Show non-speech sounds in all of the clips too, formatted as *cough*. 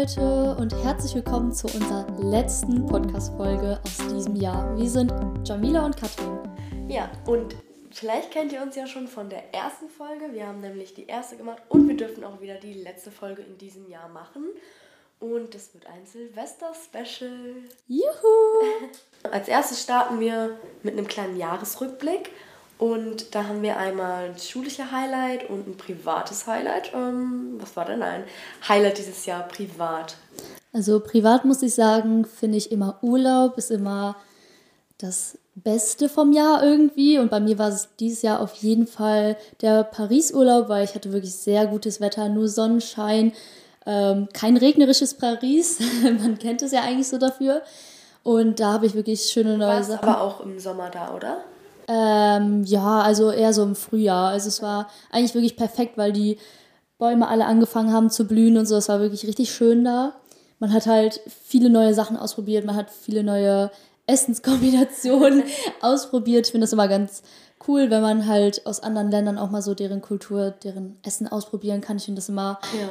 Leute und herzlich willkommen zu unserer letzten Podcast-Folge aus diesem Jahr. Wir sind Jamila und Katrin. Ja, und vielleicht kennt ihr uns ja schon von der ersten Folge. Wir haben nämlich die erste gemacht und wir dürfen auch wieder die letzte Folge in diesem Jahr machen. Und das wird ein Silvester-Special. Juhu! *laughs* Als erstes starten wir mit einem kleinen Jahresrückblick. Und da haben wir einmal ein schulische Highlight und ein privates Highlight. Ähm, was war denn ein Highlight dieses Jahr privat? Also privat muss ich sagen, finde ich immer Urlaub ist immer das Beste vom Jahr irgendwie. Und bei mir war es dieses Jahr auf jeden Fall der Paris-Urlaub, weil ich hatte wirklich sehr gutes Wetter, nur Sonnenschein, ähm, kein regnerisches Paris. *laughs* Man kennt es ja eigentlich so dafür. Und da habe ich wirklich schöne neue Sachen. aber auch im Sommer da, oder? Ähm, ja, also eher so im Frühjahr. Also es war eigentlich wirklich perfekt, weil die Bäume alle angefangen haben zu blühen und so. Es war wirklich richtig schön da. Man hat halt viele neue Sachen ausprobiert, man hat viele neue Essenskombinationen *laughs* ausprobiert. Ich finde das immer ganz cool, wenn man halt aus anderen Ländern auch mal so deren Kultur, deren Essen ausprobieren kann. Ich finde das immer, ja.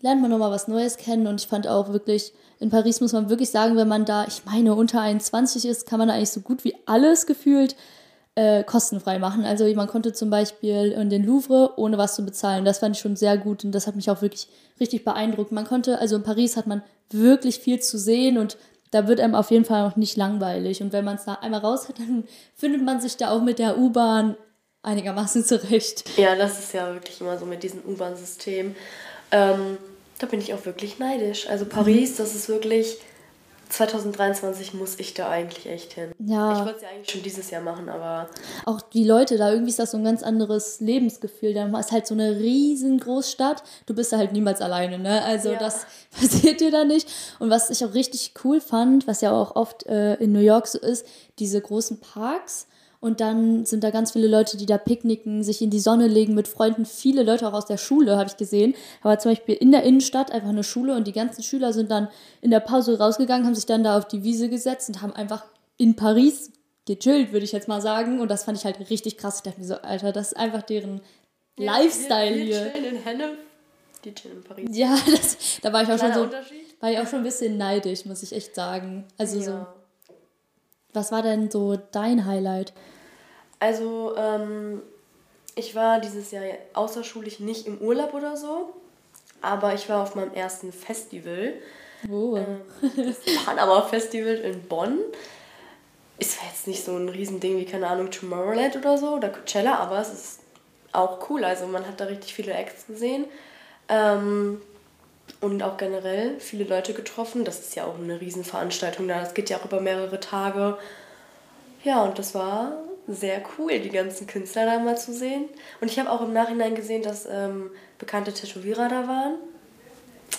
lernt man nochmal was Neues kennen und ich fand auch wirklich, in Paris muss man wirklich sagen, wenn man da, ich meine, unter 21 ist, kann man eigentlich so gut wie alles gefühlt äh, kostenfrei machen. Also man konnte zum Beispiel in den Louvre ohne was zu bezahlen. Das fand ich schon sehr gut und das hat mich auch wirklich richtig beeindruckt. Man konnte, also in Paris hat man wirklich viel zu sehen und da wird einem auf jeden Fall auch nicht langweilig. Und wenn man es da einmal raus hat, dann *laughs* findet man sich da auch mit der U-Bahn einigermaßen zurecht. Ja, das ist ja wirklich immer so mit diesem U-Bahn-System. Ähm, da bin ich auch wirklich neidisch. Also Paris, das ist wirklich 2023 muss ich da eigentlich echt hin. Ja. Ich wollte es ja eigentlich schon dieses Jahr machen, aber. Auch die Leute da, irgendwie ist das so ein ganz anderes Lebensgefühl. Da ist halt so eine riesengroße Stadt. Du bist da halt niemals alleine, ne? Also ja. das *laughs* passiert dir da nicht. Und was ich auch richtig cool fand, was ja auch oft äh, in New York so ist, diese großen Parks und dann sind da ganz viele Leute, die da picknicken, sich in die Sonne legen mit Freunden. Viele Leute auch aus der Schule, habe ich gesehen. Aber zum Beispiel in der Innenstadt einfach eine Schule und die ganzen Schüler sind dann in der Pause rausgegangen, haben sich dann da auf die Wiese gesetzt und haben einfach in Paris gechillt, würde ich jetzt mal sagen. Und das fand ich halt richtig krass. Ich dachte mir so, Alter, das ist einfach deren ja, Lifestyle wir, wir hier. Chillen in Hennef, die chillen in Paris. Ja, *laughs* das, da war ich auch schon so, war ich auch schon ein bisschen neidisch, muss ich echt sagen. Also ja. so. Was war denn so dein Highlight? Also, ähm, ich war dieses Jahr außerschulisch nicht im Urlaub oder so, aber ich war auf meinem ersten Festival. Wo? Ähm, das Panama Festival in Bonn. Ist jetzt nicht so ein Riesending wie, keine Ahnung, Tomorrowland oder so oder Coachella, aber es ist auch cool. Also man hat da richtig viele Acts gesehen. Ähm, und auch generell viele Leute getroffen. Das ist ja auch eine Riesenveranstaltung da. Das geht ja auch über mehrere Tage. Ja, und das war sehr cool, die ganzen Künstler da mal zu sehen. Und ich habe auch im Nachhinein gesehen, dass ähm, bekannte Tätowierer da waren.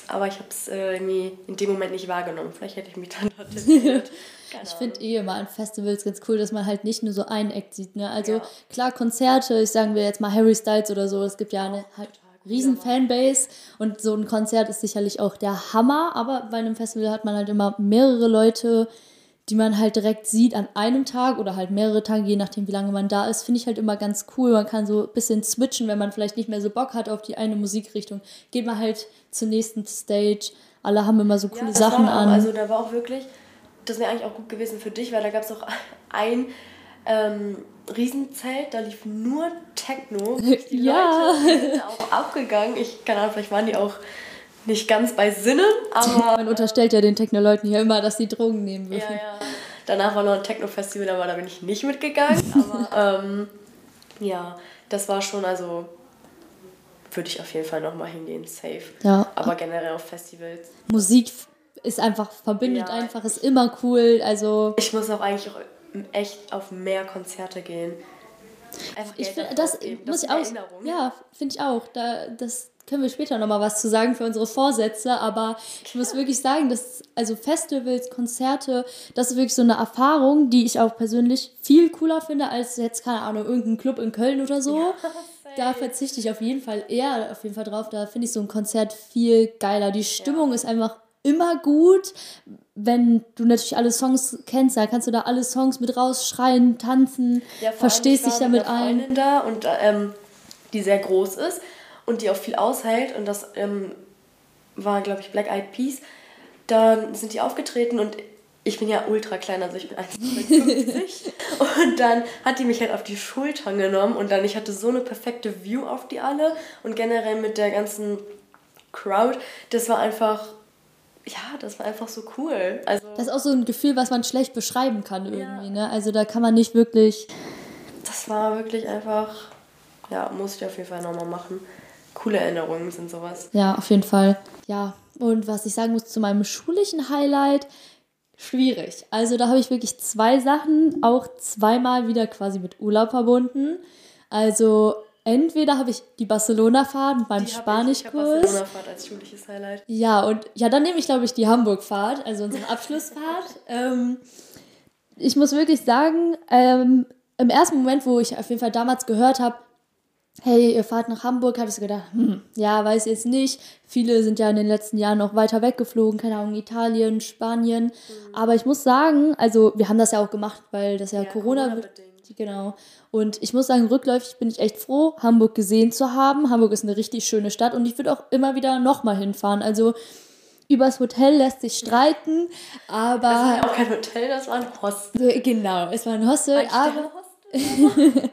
Aber ich habe es äh, irgendwie in dem Moment nicht wahrgenommen. Vielleicht hätte ich mich dann dort tätowiert. *laughs* ich finde eh immer an Festivals ganz cool, dass man halt nicht nur so einen Act sieht. Ne? Also ja. klar, Konzerte, ich sagen wir jetzt mal Harry Styles oder so, es gibt ja eine halt riesen Fanbase und so ein Konzert ist sicherlich auch der Hammer, aber bei einem Festival hat man halt immer mehrere Leute, die man halt direkt sieht an einem Tag oder halt mehrere Tage, je nachdem, wie lange man da ist, finde ich halt immer ganz cool. Man kann so ein bisschen switchen, wenn man vielleicht nicht mehr so Bock hat auf die eine Musikrichtung. Geht man halt zur nächsten Stage. Alle haben immer so coole ja, Sachen an. Also da war auch wirklich, das wäre eigentlich auch gut gewesen für dich, weil da gab es auch ein ähm, Riesenzelt, da lief nur Techno. *laughs* Die ja. Leute sind auch abgegangen. Ich, keine Ahnung, vielleicht waren die auch nicht ganz bei Sinnen, aber. *laughs* Man unterstellt ja den Techno-Leuten hier immer, dass sie Drogen nehmen würden. Ja, ja. Danach war noch ein Techno-Festival, aber da bin ich nicht mitgegangen. *laughs* aber ähm, ja, das war schon, also würde ich auf jeden Fall nochmal hingehen, safe. Ja. Aber generell auf Festivals. Musik ist einfach, verbindet ja. einfach, ist immer cool. Also. Ich muss auch eigentlich auch echt auf mehr Konzerte gehen. Einfach ich find, das, das muss ich auch. Ja, finde ich auch. Da, das können wir später nochmal was zu sagen für unsere Vorsätze, aber ich muss wirklich sagen, dass also Festivals, Konzerte, das ist wirklich so eine Erfahrung, die ich auch persönlich viel cooler finde als jetzt, keine Ahnung, irgendein Club in Köln oder so. Ja, *laughs* da verzichte ich auf jeden Fall eher auf jeden Fall drauf. Da finde ich so ein Konzert viel geiler. Die Stimmung ja. ist einfach immer gut. Wenn du natürlich alle Songs kennst, da kannst du da alle Songs mit rausschreien, tanzen, ja, verstehst dich damit ein. Da und ähm, die sehr groß ist und die auch viel aushält und das ähm, war, glaube ich, Black Eyed Peas. Dann sind die aufgetreten und ich bin ja ultra klein, also ich bin 1,50 *laughs* und dann hat die mich halt auf die Schultern genommen und dann, ich hatte so eine perfekte View auf die alle und generell mit der ganzen Crowd, das war einfach, ja, das war einfach so cool. Also, das ist auch so ein Gefühl, was man schlecht beschreiben kann irgendwie, ja. ne? Also da kann man nicht wirklich... Das war wirklich einfach, ja, muss ich auf jeden Fall nochmal machen. Coole Erinnerungen sind sowas. Ja, auf jeden Fall. Ja, und was ich sagen muss zu meinem schulischen Highlight, schwierig. Also da habe ich wirklich zwei Sachen, auch zweimal wieder quasi mit Urlaub verbunden. Also entweder habe ich die Barcelona-Fahrt beim Spanischkurs. Barcelona-Fahrt als schulisches Highlight. Ja, und ja, dann nehme ich, glaube ich, die Hamburg-Fahrt, also unsere *laughs* Abschlussfahrt. ähm, ich muss wirklich sagen, ähm, im ersten Moment, wo ich auf jeden Fall damals gehört habe, hey, ihr fahrt nach Hamburg, habe ich so gedacht, hm, ja, weiß jetzt nicht. Viele sind ja in den letzten Jahren noch weiter weggeflogen, keine Ahnung, Italien, Spanien. Mhm. Aber ich muss sagen, also wir haben das ja auch gemacht, weil das ja, ja Corona, Corona Genau. Und ich muss sagen, rückläufig bin ich echt froh, Hamburg gesehen zu haben. Hamburg ist eine richtig schöne Stadt und ich würde auch immer wieder nochmal hinfahren. Also übers Hotel lässt sich streiten, aber. Das war ja auch kein Hotel, das war ein Hostel. Genau, es war ein Hostel, ein aber. *laughs*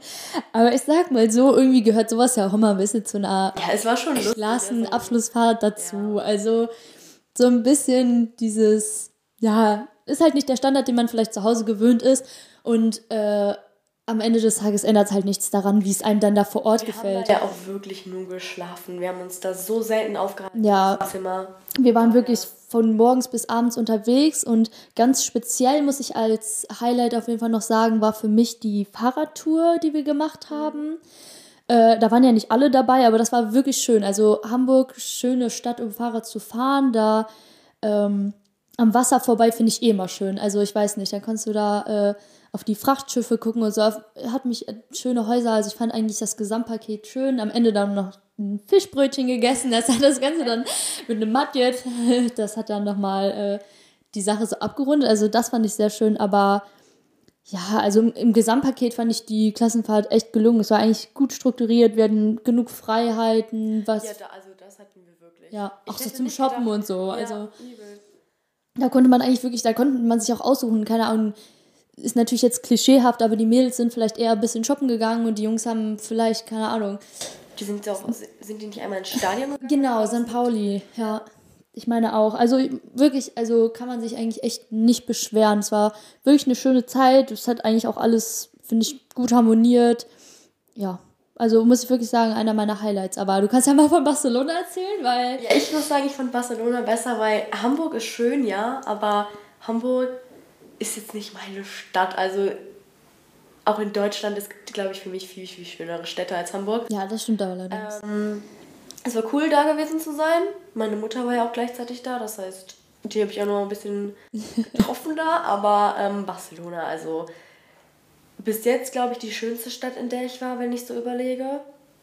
Aber ich sag mal so, irgendwie gehört sowas ja auch immer ein bisschen zu einer ja, es war schon klassen Abschlussfahrt dazu. Ja. Also so ein bisschen dieses, ja, ist halt nicht der Standard, den man vielleicht zu Hause gewöhnt ist. Und äh, am Ende des Tages ändert es halt nichts daran, wie es einem dann da vor Ort wir gefällt. Wir haben ja auch wirklich nur geschlafen. Wir haben uns da so selten aufgehalten. Ja. Zimmer. Wir waren wirklich von morgens bis abends unterwegs und ganz speziell muss ich als Highlight auf jeden Fall noch sagen, war für mich die Fahrradtour, die wir gemacht haben. Äh, da waren ja nicht alle dabei, aber das war wirklich schön. Also Hamburg, schöne Stadt, um Fahrrad zu fahren. Da ähm, am Wasser vorbei finde ich eh immer schön. Also ich weiß nicht, dann kannst du da äh, auf die Frachtschiffe gucken und so. Hat mich schöne Häuser, also ich fand eigentlich das Gesamtpaket schön. Am Ende dann noch ein Fischbrötchen gegessen. Das hat das Ganze dann mit einem Matjet, *laughs* das hat dann nochmal äh, die Sache so abgerundet. Also das fand ich sehr schön, aber ja, also im, im, Gesamtpaket fand ich die Klassenfahrt echt gelungen. Es war eigentlich gut strukturiert, wir hatten genug Freiheiten, was. Ja, da, also das hatten wir wirklich. Ja, auch so zum Shoppen gedacht, und so. Ja, also übel. da konnte man eigentlich wirklich, da konnte man sich auch aussuchen, keine Ahnung, ist natürlich jetzt klischeehaft, aber die Mädels sind vielleicht eher ein bisschen shoppen gegangen und die Jungs haben vielleicht, keine Ahnung. Die sind doch, sind die nicht einmal ins Stadion gegangen? Genau, St. Pauli, ja. Ich meine auch. Also wirklich, also kann man sich eigentlich echt nicht beschweren. Es war wirklich eine schöne Zeit. Es hat eigentlich auch alles, finde ich, gut harmoniert. Ja, also muss ich wirklich sagen, einer meiner Highlights. Aber du kannst ja mal von Barcelona erzählen, weil. Ja, ich muss sagen, ich fand Barcelona besser, weil Hamburg ist schön, ja, aber Hamburg ist jetzt nicht meine Stadt. Also auch in Deutschland ist, glaube ich, für mich viel, viel schönere Städte als Hamburg. Ja, das stimmt allerdings. Ähm, es war cool, da gewesen zu sein. Meine Mutter war ja auch gleichzeitig da, das heißt, die habe ich auch noch ein bisschen *laughs* getroffen da. Aber ähm, Barcelona, also bis jetzt, glaube ich, die schönste Stadt, in der ich war, wenn ich so überlege.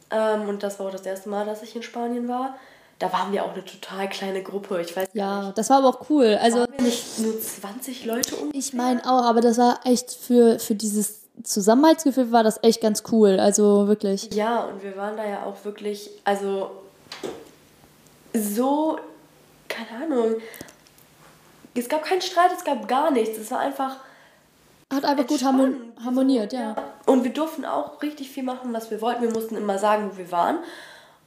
Ähm, und das war auch das erste Mal, dass ich in Spanien war da waren wir auch eine total kleine Gruppe. Ich weiß Ja, nicht. das war aber auch cool. Also waren wir nicht nur 20 Leute um. Ich meine auch, aber das war echt für, für dieses Zusammenhaltsgefühl war das echt ganz cool. Also wirklich. Ja, und wir waren da ja auch wirklich, also so, keine Ahnung. Es gab keinen Streit, es gab gar nichts. Es war einfach. Hat einfach gut harmoniert, ja. ja. Und wir durften auch richtig viel machen, was wir wollten. Wir mussten immer sagen, wo wir waren.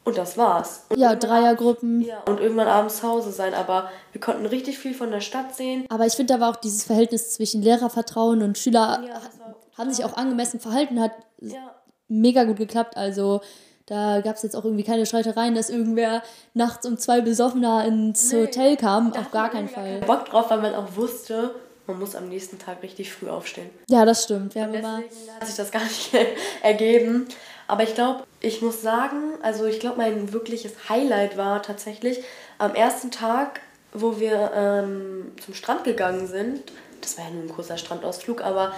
Und das war's. Und ja, Dreiergruppen. Ja, und irgendwann abends zu Hause sein. Aber wir konnten richtig viel von der Stadt sehen. Aber ich finde, da war auch dieses Verhältnis zwischen Lehrervertrauen und Schüler ja, haben sich auch angemessen verhalten, hat ja. mega gut geklappt. Also da gab es jetzt auch irgendwie keine Streitereien, dass irgendwer nachts um zwei besoffener ins nee, Hotel kam. Auf gar keinen Fall. Bock drauf, weil man auch wusste, man muss am nächsten Tag richtig früh aufstehen. Ja, das stimmt. Wir haben deswegen hat sich das gar nicht *laughs* ergeben. Aber ich glaube, ich muss sagen, also ich glaube, mein wirkliches Highlight war tatsächlich am ersten Tag, wo wir ähm, zum Strand gegangen sind. Das war ja nur ein kurzer Strandausflug, aber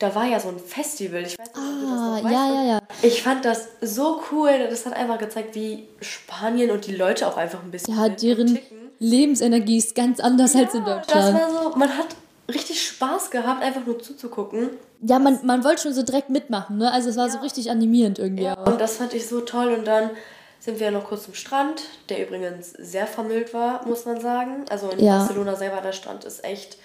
da war ja so ein Festival. Ich weiß nicht, ob du das noch ah, weißt. Ja, ja, ja. Ich fand das so cool. Das hat einfach gezeigt, wie Spanien und die Leute auch einfach ein bisschen. Ja, deren Lebensenergie ist ganz anders ja, als in Deutschland. Das war so, man hat richtig Spaß gehabt, einfach nur zuzugucken. Ja, man, man wollte schon so direkt mitmachen, ne? Also es war ja. so richtig animierend irgendwie. Ja, auch. und das fand ich so toll. Und dann sind wir noch kurz zum Strand, der übrigens sehr vermüllt war, muss man sagen. Also in ja. Barcelona selber, der Strand ist echt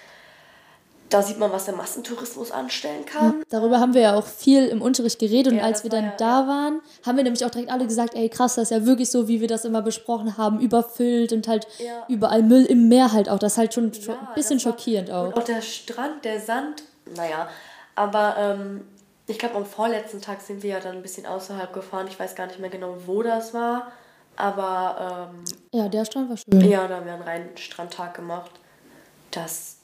da sieht man, was der Massentourismus anstellen kann. Ja, darüber haben wir ja auch viel im Unterricht geredet und als wir dann ja, da waren, haben wir nämlich auch direkt alle gesagt, ey krass, das ist ja wirklich so, wie wir das immer besprochen haben, überfüllt und halt überall Müll im Meer halt auch. Das ist halt schon, schon ein bisschen schockierend auch. Und auch der Strand, der Sand, naja, aber ähm, ich glaube am vorletzten Tag sind wir ja dann ein bisschen außerhalb gefahren. Ich weiß gar nicht mehr genau, wo das war, aber ähm, ja, der Strand war schön. Ja, da haben wir einen reinen Strandtag gemacht. Das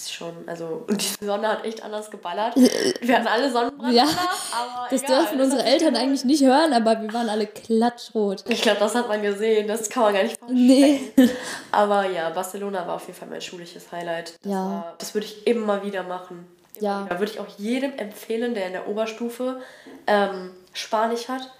ist schon, also, die Sonne hat echt anders geballert. Wir hatten alle Sonnenbrand. Ja, aber das egal, dürfen das unsere Eltern eigentlich nicht hören, aber wir waren alle klatschrot. Ich glaube, das hat man gesehen, das kann man gar nicht vorstellen. Nee. *laughs* Aber ja, Barcelona war auf jeden Fall mein schulisches Highlight. Das, ja. War, das würde ich immer wieder machen. Immer ja. Da würde ich auch jedem empfehlen, der in der Oberstufe ähm, Spanisch hat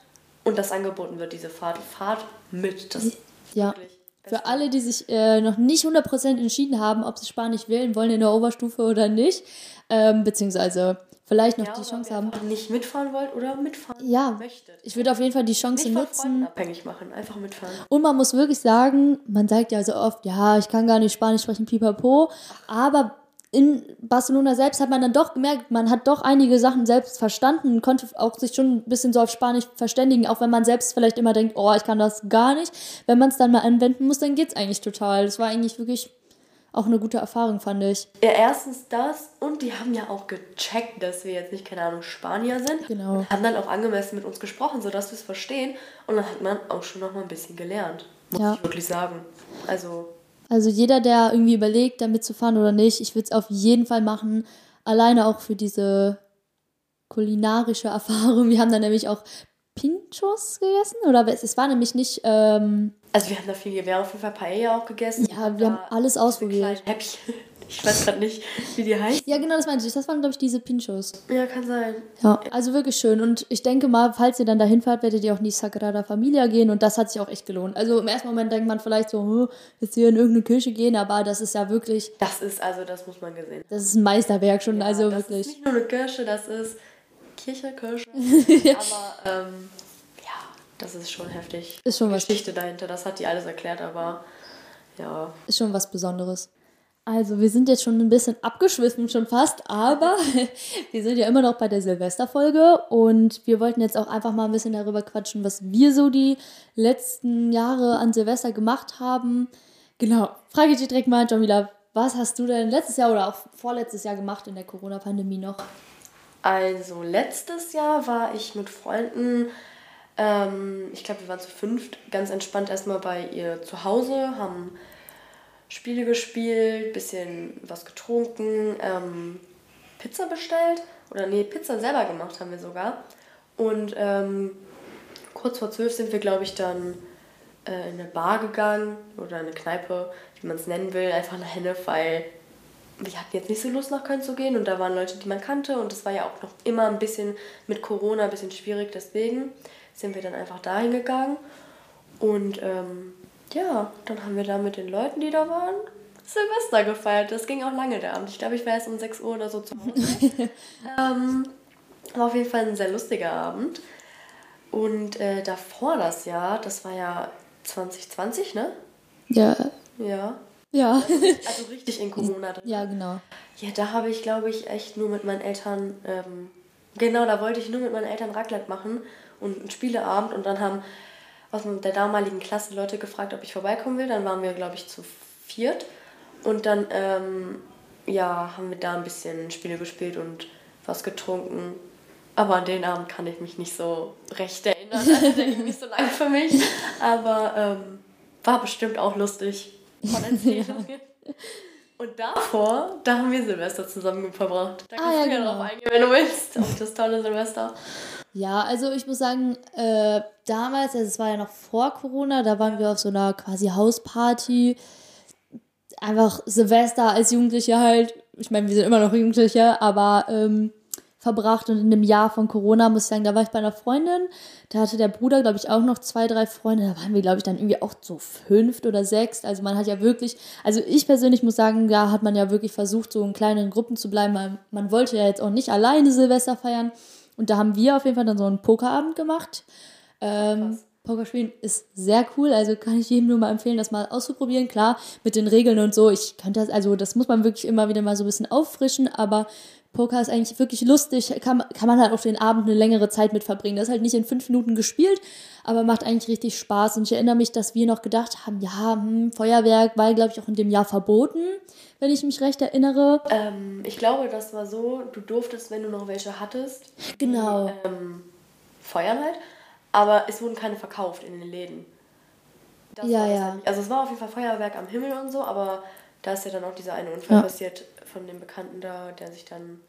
und das angeboten wird, diese Fahrt. Fahrt mit. Das ja. Wirklich für alle, die sich äh, noch nicht 100% entschieden haben, ob sie Spanisch wählen wollen in der Oberstufe oder nicht, ähm, beziehungsweise vielleicht noch ja, die Chance haben. nicht mitfahren wollt oder mitfahren ja, möchtet. Ich würde auf jeden Fall die Chance nicht nutzen. abhängig machen, einfach mitfahren. Und man muss wirklich sagen, man sagt ja so oft, ja, ich kann gar nicht Spanisch sprechen, pipapo, aber in Barcelona selbst hat man dann doch gemerkt, man hat doch einige Sachen selbst verstanden und konnte auch sich schon ein bisschen so auf Spanisch verständigen, auch wenn man selbst vielleicht immer denkt, oh, ich kann das gar nicht. Wenn man es dann mal anwenden muss, dann geht's eigentlich total. Das war eigentlich wirklich auch eine gute Erfahrung, fand ich. Ja, erstens das und die haben ja auch gecheckt, dass wir jetzt nicht, keine Ahnung, Spanier sind. Genau. Und haben dann auch angemessen mit uns gesprochen, sodass wir es verstehen. Und dann hat man auch schon noch mal ein bisschen gelernt, muss ja. ich wirklich sagen. Also also jeder, der irgendwie überlegt, damit zu fahren oder nicht, ich würde es auf jeden Fall machen. Alleine auch für diese kulinarische *laughs* Erfahrung. Wir haben dann nämlich auch Pinchos gegessen. Oder es war nämlich nicht. Ähm, also wir haben da viel, wir haben auf jeden Fall Paella auch gegessen. Ja, wir haben alles ausprobiert. Häppchen. Ich weiß gerade nicht, wie die heißt. Ja, genau, das meinte ich. Das waren, glaube ich, diese Pinchos. Ja, kann sein. Ja, also wirklich schön. Und ich denke mal, falls ihr dann dahin fahrt, werdet ihr auch in die Sagrada Familia gehen. Und das hat sich auch echt gelohnt. Also im ersten Moment denkt man vielleicht so, jetzt hier in irgendeine Kirche gehen, aber das ist ja wirklich. Das ist, also das muss man gesehen. Das ist ein Meisterwerk schon, ja, also das wirklich. Das ist nicht nur eine Kirche, das ist Kirche, Kirche. *laughs* aber ähm, ja, das ist schon heftig. Ist schon die was. Geschichte dahinter, das hat die alles erklärt, aber ja. Ist schon was Besonderes. Also, wir sind jetzt schon ein bisschen abgeschwiffen, schon fast, aber *laughs* wir sind ja immer noch bei der Silvesterfolge und wir wollten jetzt auch einfach mal ein bisschen darüber quatschen, was wir so die letzten Jahre an Silvester gemacht haben. Genau, frage ich dich direkt mal, Jamila, was hast du denn letztes Jahr oder auch vorletztes Jahr gemacht in der Corona-Pandemie noch? Also, letztes Jahr war ich mit Freunden, ähm, ich glaube, wir waren zu fünft, ganz entspannt erstmal bei ihr zu Hause, haben Spiele gespielt, bisschen was getrunken, ähm, Pizza bestellt. Oder nee, Pizza selber gemacht haben wir sogar. Und ähm, kurz vor zwölf sind wir, glaube ich, dann äh, in eine Bar gegangen oder eine Kneipe, wie man es nennen will, einfach eine Henne, weil wir hatten jetzt nicht so Lust nach Köln zu gehen und da waren Leute, die man kannte und es war ja auch noch immer ein bisschen mit Corona ein bisschen schwierig, deswegen sind wir dann einfach dahin gegangen und ähm, ja, dann haben wir da mit den Leuten, die da waren, Silvester gefeiert. Das ging auch lange der Abend. Ich glaube, ich war erst um 6 Uhr oder so zu Hause. *laughs* ähm, war auf jeden Fall ein sehr lustiger Abend. Und äh, davor das Jahr, das war ja 2020, ne? Ja. Ja. Ja. Also richtig in Corona drin. Ja, genau. Ja, da habe ich, glaube ich, echt nur mit meinen Eltern, ähm, genau, da wollte ich nur mit meinen Eltern Raclette machen und einen Spieleabend und dann haben aus der damaligen Klasse Leute gefragt, ob ich vorbeikommen will. Dann waren wir, glaube ich, zu viert. Und dann, ähm, ja, haben wir da ein bisschen Spiele gespielt und was getrunken. Aber an den Abend kann ich mich nicht so recht erinnern. Also der ging nicht so *laughs* lange für mich. Aber ähm, war bestimmt auch lustig von Erzählungen. Und davor, da haben wir Silvester zusammen verbracht. Da kannst ah, ja, du ja genau. drauf eingehen, wenn du willst. Auf das tolle Silvester. Ja, also ich muss sagen, äh, damals, also es war ja noch vor Corona, da waren wir auf so einer quasi Hausparty. Einfach Silvester als Jugendliche halt. Ich meine, wir sind immer noch Jugendliche, aber ähm, verbracht und in dem Jahr von Corona, muss ich sagen, da war ich bei einer Freundin. Da hatte der Bruder, glaube ich, auch noch zwei, drei Freunde. Da waren wir, glaube ich, dann irgendwie auch so fünft oder sechst. Also man hat ja wirklich, also ich persönlich muss sagen, da hat man ja wirklich versucht, so in kleinen Gruppen zu bleiben, weil man wollte ja jetzt auch nicht alleine Silvester feiern. Und da haben wir auf jeden Fall dann so einen Pokerabend gemacht. Ähm, Poker spielen ist sehr cool, also kann ich jedem nur mal empfehlen, das mal auszuprobieren. Klar, mit den Regeln und so, ich könnte das, also das muss man wirklich immer wieder mal so ein bisschen auffrischen, aber Poker ist eigentlich wirklich lustig, kann, kann man halt auf den Abend eine längere Zeit mit verbringen. Das ist halt nicht in fünf Minuten gespielt, aber macht eigentlich richtig Spaß. Und ich erinnere mich, dass wir noch gedacht haben, ja, hm, Feuerwerk war, glaube ich, auch in dem Jahr verboten, wenn ich mich recht erinnere. Ähm, ich glaube, das war so, du durftest, wenn du noch welche hattest, genau. Ähm, feuern halt, aber es wurden keine verkauft in den Läden. Das ja, ja. Also es war auf jeden Fall Feuerwerk am Himmel und so, aber da ist ja dann auch dieser eine Unfall ja. passiert von dem Bekannten da, der sich dann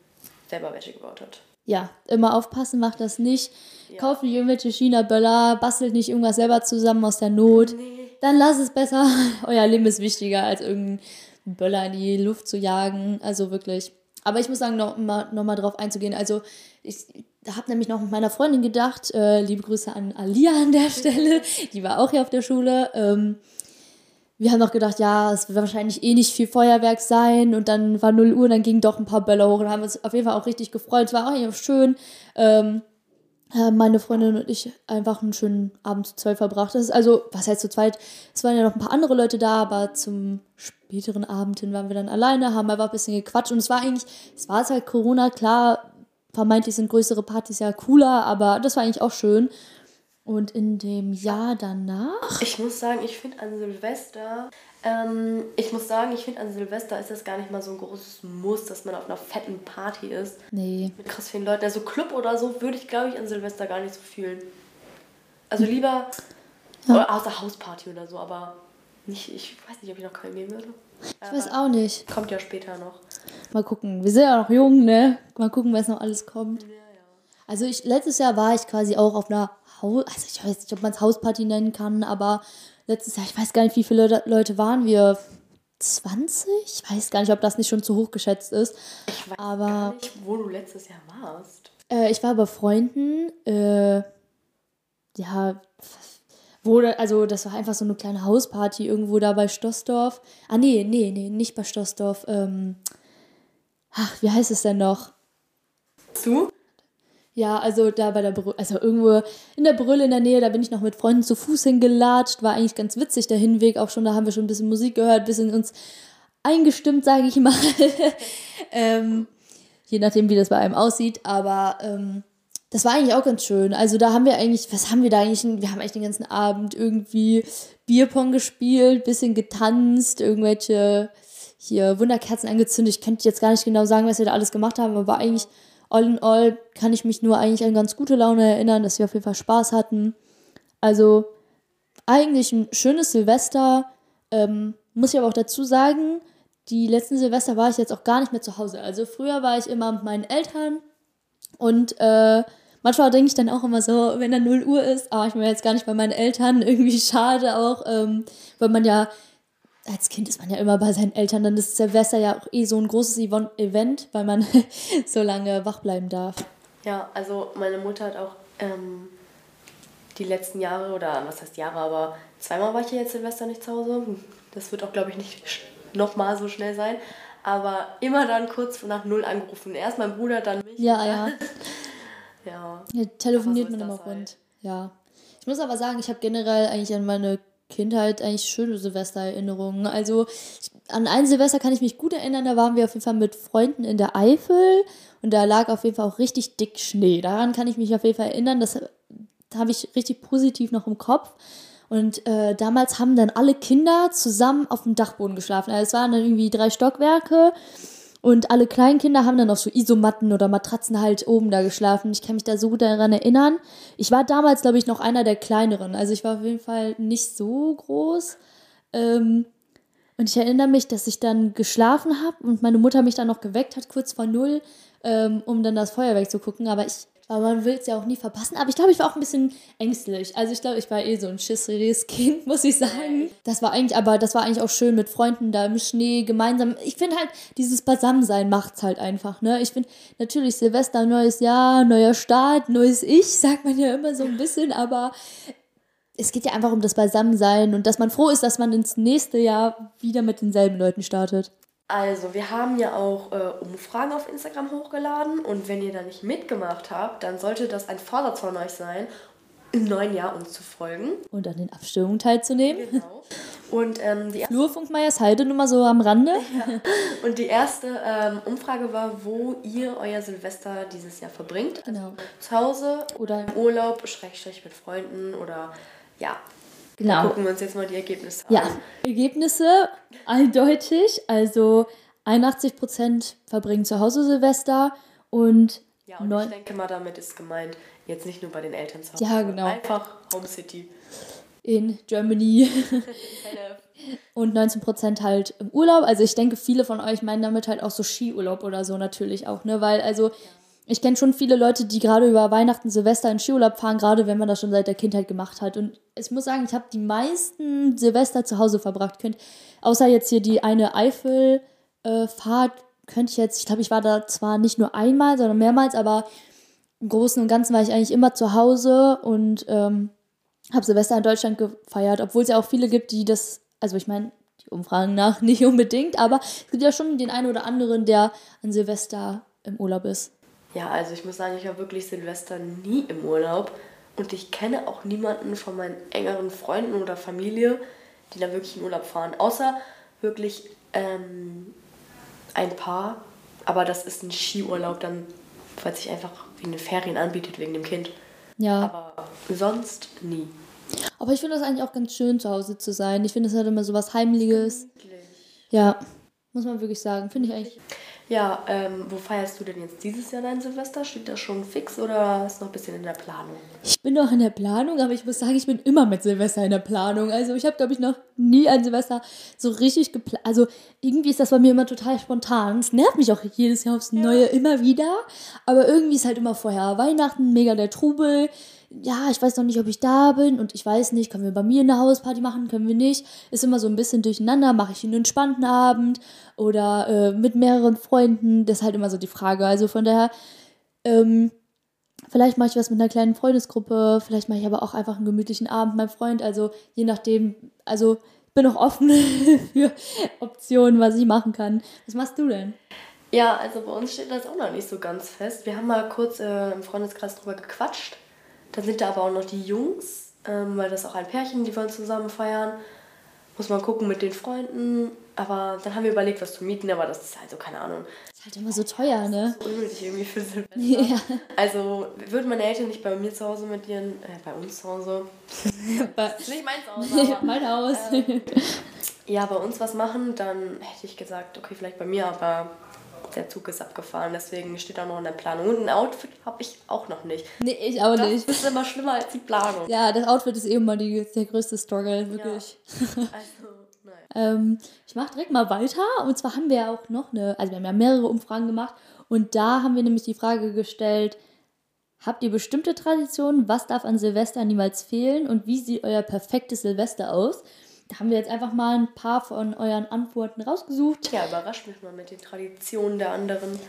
selber welche gebaut hat. Ja, immer aufpassen, macht das nicht. Ja. Kauft nicht irgendwelche China-Böller, bastelt nicht irgendwas selber zusammen aus der Not. Nee. Dann lasst es besser. *laughs* Euer Leben ist wichtiger, als irgendeinen Böller in die Luft zu jagen. Also wirklich. Aber ich muss sagen, noch mal, noch mal drauf einzugehen. Also, ich habe nämlich noch mit meiner Freundin gedacht, äh, liebe Grüße an Alia an der *laughs* Stelle, die war auch hier auf der Schule. Ähm, wir haben noch gedacht, ja, es wird wahrscheinlich eh nicht viel Feuerwerk sein und dann war 0 Uhr und dann gingen doch ein paar Böller hoch und haben uns auf jeden Fall auch richtig gefreut. Es war auch schön. Ähm, meine Freundin und ich einfach einen schönen Abend zu zweit verbracht. Das ist also, was heißt zu zweit? Es waren ja noch ein paar andere Leute da, aber zum späteren Abend hin waren wir dann alleine, haben einfach ein bisschen gequatscht und es war eigentlich, es war halt Corona, klar, vermeintlich sind größere Partys ja cooler, aber das war eigentlich auch schön. Und in dem Jahr danach? Ich muss sagen, ich finde an Silvester, ähm, ich muss sagen, ich finde an Silvester ist das gar nicht mal so ein großes Muss, dass man auf einer fetten Party ist. Nee. Mit krass vielen Leuten. Also Club oder so würde ich, glaube ich, an Silvester gar nicht so fühlen. Also lieber, ja. oder außer Hausparty oder so, aber nicht, ich weiß nicht, ob ich noch keinen gehen würde. Ich aber weiß auch nicht. Kommt ja später noch. Mal gucken. Wir sind ja noch jung, ne? Mal gucken, was noch alles kommt. Ja. Also ich, letztes Jahr war ich quasi auch auf einer Haus, also ich weiß nicht, ob man es Hausparty nennen kann, aber letztes Jahr, ich weiß gar nicht, wie viele Leute waren wir. 20? Ich weiß gar nicht, ob das nicht schon zu hoch geschätzt ist. Ich weiß aber, gar nicht, wo du letztes Jahr warst. Äh, ich war bei Freunden. Äh, ja, wo, also das war einfach so eine kleine Hausparty irgendwo da bei Stossdorf. Ah, nee, nee, nee, nicht bei Stossdorf. Ähm, ach, wie heißt es denn noch? Zu? Ja, also da bei der Brülle, also irgendwo in der Brülle in der Nähe, da bin ich noch mit Freunden zu Fuß hingelatscht. War eigentlich ganz witzig, der Hinweg auch schon. Da haben wir schon ein bisschen Musik gehört, ein bisschen uns eingestimmt, sage ich mal. *laughs* ähm, je nachdem, wie das bei einem aussieht. Aber ähm, das war eigentlich auch ganz schön. Also da haben wir eigentlich, was haben wir da eigentlich? Wir haben eigentlich den ganzen Abend irgendwie Bierpong gespielt, bisschen getanzt, irgendwelche hier Wunderkerzen angezündet. Ich könnte jetzt gar nicht genau sagen, was wir da alles gemacht haben, aber war eigentlich all in all kann ich mich nur eigentlich an ganz gute Laune erinnern, dass wir auf jeden Fall Spaß hatten. Also eigentlich ein schönes Silvester. Ähm, muss ich aber auch dazu sagen, die letzten Silvester war ich jetzt auch gar nicht mehr zu Hause. Also früher war ich immer mit meinen Eltern und äh, manchmal denke ich dann auch immer so, wenn dann 0 Uhr ist, ah, ich bin jetzt gar nicht bei meinen Eltern, *laughs* irgendwie schade auch, ähm, weil man ja als Kind ist man ja immer bei seinen Eltern, dann ist Silvester ja auch eh so ein großes Event, weil man *laughs* so lange wach bleiben darf. Ja, also meine Mutter hat auch ähm, die letzten Jahre, oder was heißt Jahre, aber zweimal war ich hier jetzt Silvester nicht zu Hause. Das wird auch, glaube ich, nicht nochmal so schnell sein. Aber immer dann kurz nach Null angerufen. Erst mein Bruder, dann mich. Ja, ja. *laughs* ja. ja. Telefoniert so man immer halt. rund. Ja. Ich muss aber sagen, ich habe generell eigentlich an meine Kindheit eigentlich schöne Silvestererinnerungen. Also an ein Silvester kann ich mich gut erinnern, da waren wir auf jeden Fall mit Freunden in der Eifel und da lag auf jeden Fall auch richtig dick Schnee. Daran kann ich mich auf jeden Fall erinnern, das habe ich richtig positiv noch im Kopf. Und äh, damals haben dann alle Kinder zusammen auf dem Dachboden geschlafen. Also es waren dann irgendwie drei Stockwerke und alle kleinen Kinder haben dann auf so Isomatten oder Matratzen halt oben da geschlafen. Ich kann mich da so gut daran erinnern. Ich war damals, glaube ich, noch einer der kleineren. Also ich war auf jeden Fall nicht so groß. Ähm, und ich erinnere mich, dass ich dann geschlafen habe und meine Mutter mich dann noch geweckt hat, kurz vor null, ähm, um dann das Feuerwerk zu gucken. Aber ich aber man will es ja auch nie verpassen. Aber ich glaube, ich war auch ein bisschen ängstlich. Also ich glaube, ich war eh so ein schisseriges Kind, *laughs* muss ich sagen. Das war eigentlich, aber das war eigentlich auch schön mit Freunden da im Schnee gemeinsam. Ich finde halt, dieses Beisammensein macht es halt einfach, ne? Ich finde natürlich Silvester, neues Jahr, neuer Start, neues Ich, *laughs* sagt man ja immer so ein bisschen, aber es geht ja einfach um das Beisammensein und dass man froh ist, dass man ins nächste Jahr wieder mit denselben Leuten startet. Also, wir haben ja auch äh, Umfragen auf Instagram hochgeladen und wenn ihr da nicht mitgemacht habt, dann sollte das ein Vorsatz von euch sein, im neuen Jahr uns zu folgen. Und an den Abstimmungen teilzunehmen. Genau. Und ähm, die Flurfunk Meiersheide nur mal so am Rande. *laughs* Ja. Und die erste ähm, Umfrage war, wo ihr euer Silvester dieses Jahr verbringt. Also genau. zu Hause oder im Urlaub, Schrägstrich mit Freunden oder ja. Genau. Gucken wir uns jetzt mal die Ergebnisse an. Ja, Ergebnisse eindeutig. Also 81% verbringen zu Hause Silvester und ja, und ich denke mal, damit ist gemeint, jetzt nicht nur bei den Eltern zu Hause. Ja, genau. Einfach Home City. In Germany. *laughs* und 19% halt im Urlaub. Also ich denke, viele von euch meinen damit halt auch so Skiurlaub oder so natürlich auch, ne? Weil also ich kenne schon viele Leute, die gerade über Weihnachten, Silvester in Skiurlaub fahren, gerade wenn man das schon seit der Kindheit gemacht hat. Und ich muss sagen, ich habe die meisten Silvester zu Hause verbracht. Könnt, außer jetzt hier die eine Eifelfahrt, äh, könnte ich jetzt, ich glaube, ich war da zwar nicht nur einmal, sondern mehrmals, aber im Großen und Ganzen war ich eigentlich immer zu Hause und ähm, habe Silvester in Deutschland gefeiert, obwohl es ja auch viele gibt, die das, also ich meine, die Umfragen nach *laughs* nicht unbedingt, aber es gibt ja schon den einen oder anderen, der an Silvester im Urlaub ist. Ja, also ich muss sagen, ich war wirklich Silvester nie im Urlaub und ich kenne auch niemanden von meinen engeren Freunden oder Familie, die da wirklich in Urlaub fahren, außer wirklich ähm, ein paar, aber das ist ein Skiurlaub dann, weil sich einfach wie eine Ferien anbietet wegen dem Kind. Ja. Aber sonst nie. Aber ich finde das eigentlich auch ganz schön, zu Hause zu sein. Ich finde, es hat immer so was Heimliches. Wirklich? Ja, muss man wirklich sagen. Finde ich eigentlich. Ja, ähm, wo feierst du denn jetzt dieses Jahr dein Silvester? Steht das schon fix oder ist noch ein bisschen in der Planung? Ich bin noch in der Planung, aber ich muss sagen, ich bin immer mit Silvester in der Planung. Also ich habe, glaube ich, noch nie ein Silvester so richtig geplant. Also irgendwie ist das bei mir immer total spontan. Es nervt mich auch jedes Jahr aufs Neue ja. immer wieder. Aber irgendwie ist halt immer vorher Weihnachten, mega der Trubel ja, ich weiß noch nicht, ob ich da bin und ich weiß nicht, können wir bei mir eine Hausparty machen, können wir nicht. Ist immer so ein bisschen durcheinander, mache ich einen entspannten Abend oder äh, mit mehreren Freunden. Das ist halt immer so die Frage. Also von daher, ähm, vielleicht mache ich was mit einer kleinen Freundesgruppe, vielleicht mache ich aber auch einfach einen gemütlichen Abend mit meinem Freund. Also je nachdem, also ich bin auch offen *laughs* für Optionen, was ich machen kann. Was machst du denn? Ja, also bei uns steht das auch noch nicht so ganz fest. Wir haben mal kurz äh, im Freundeskreis drüber gequatscht dann sind da aber auch noch die Jungs, ähm, weil das auch ein Pärchen, die wollen zusammen feiern. Muss man gucken mit den Freunden. Aber dann haben wir überlegt, was zu mieten, aber das ist halt so, keine Ahnung. Das ist halt immer so teuer, ne? Das ist unnötig irgendwie für Silvester. *laughs* Ja. Also würden meine Eltern nicht bei mir zu Hause mit ihren, äh, bei uns zu Hause. *laughs* das ist nicht mein Zuhause, *laughs* aber. mein Haus. Ähm, ja, bei uns was machen, dann hätte ich gesagt, okay, vielleicht bei mir, aber der Zug ist abgefahren, deswegen steht auch noch in der Planung. Und ein Outfit habe ich auch noch nicht. Nee, ich auch das nicht. Das ist immer schlimmer als die Planung. Ja, das Outfit ist eben mal die, der größte Struggle, wirklich. Ja. *laughs* Also, ähm, ich mache direkt mal weiter. Und zwar haben wir ja auch noch eine, also wir haben ja mehrere Umfragen gemacht. Und da haben wir nämlich die Frage gestellt, Habt ihr bestimmte Traditionen? Was darf an Silvester niemals fehlen? Und wie sieht euer perfektes Silvester aus? Da haben wir jetzt einfach mal ein paar von euren Antworten rausgesucht. Ja, überrascht mich mal mit den Traditionen der anderen.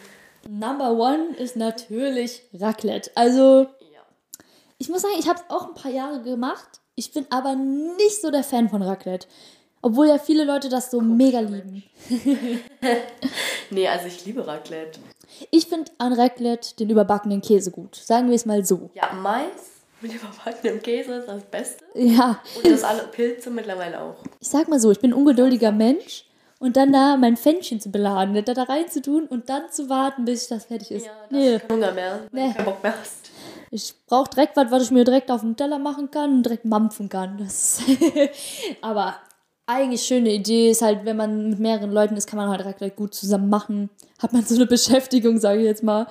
Number one ist natürlich Raclette. Also, ja. ich muss sagen, ich habe es auch ein paar Jahre gemacht. Ich bin aber nicht so der Fan von Raclette. Obwohl ja viele Leute das so Komisch, mega lieben. *laughs* nee, also ich liebe Raclette. Ich finde an Raclette den überbackenen Käse gut. Sagen wir es mal so. Ja, Mais mit überbackenem Käse ist das Beste. Ja. Und das alle Pilze mittlerweile auch. Ich sag mal so, ich bin ein ungeduldiger Mensch und dann da mein Pfännchen zu beladen, da, da rein zu tun und dann zu warten, bis das fertig ist. Ja, das nee. kein Hunger mehr, nee. du keinen Bock mehr hast. Ich brauche direkt was, was ich mir direkt auf den Teller machen kann und direkt mampfen kann. Das *laughs* Aber eigentlich schöne Idee ist halt, wenn man mit mehreren Leuten ist, kann man halt direkt gut zusammen machen. Hat man so eine Beschäftigung, sage ich jetzt mal.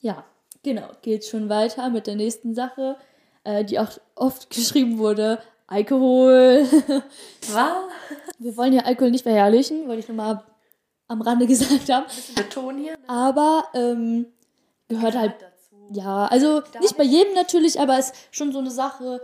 Ja. Genau, geht schon weiter mit der nächsten Sache, äh, die auch oft *laughs* geschrieben wurde. Alkohol. *laughs* Was? Wir wollen ja Alkohol nicht verherrlichen, wollte ich nur mal am Rande *laughs* gesagt haben. Ein bisschen Beton hier. Ne? Aber ähm, gehört halt dazu. Ja, also Darf nicht bei jedem natürlich, aber es ist schon so eine Sache.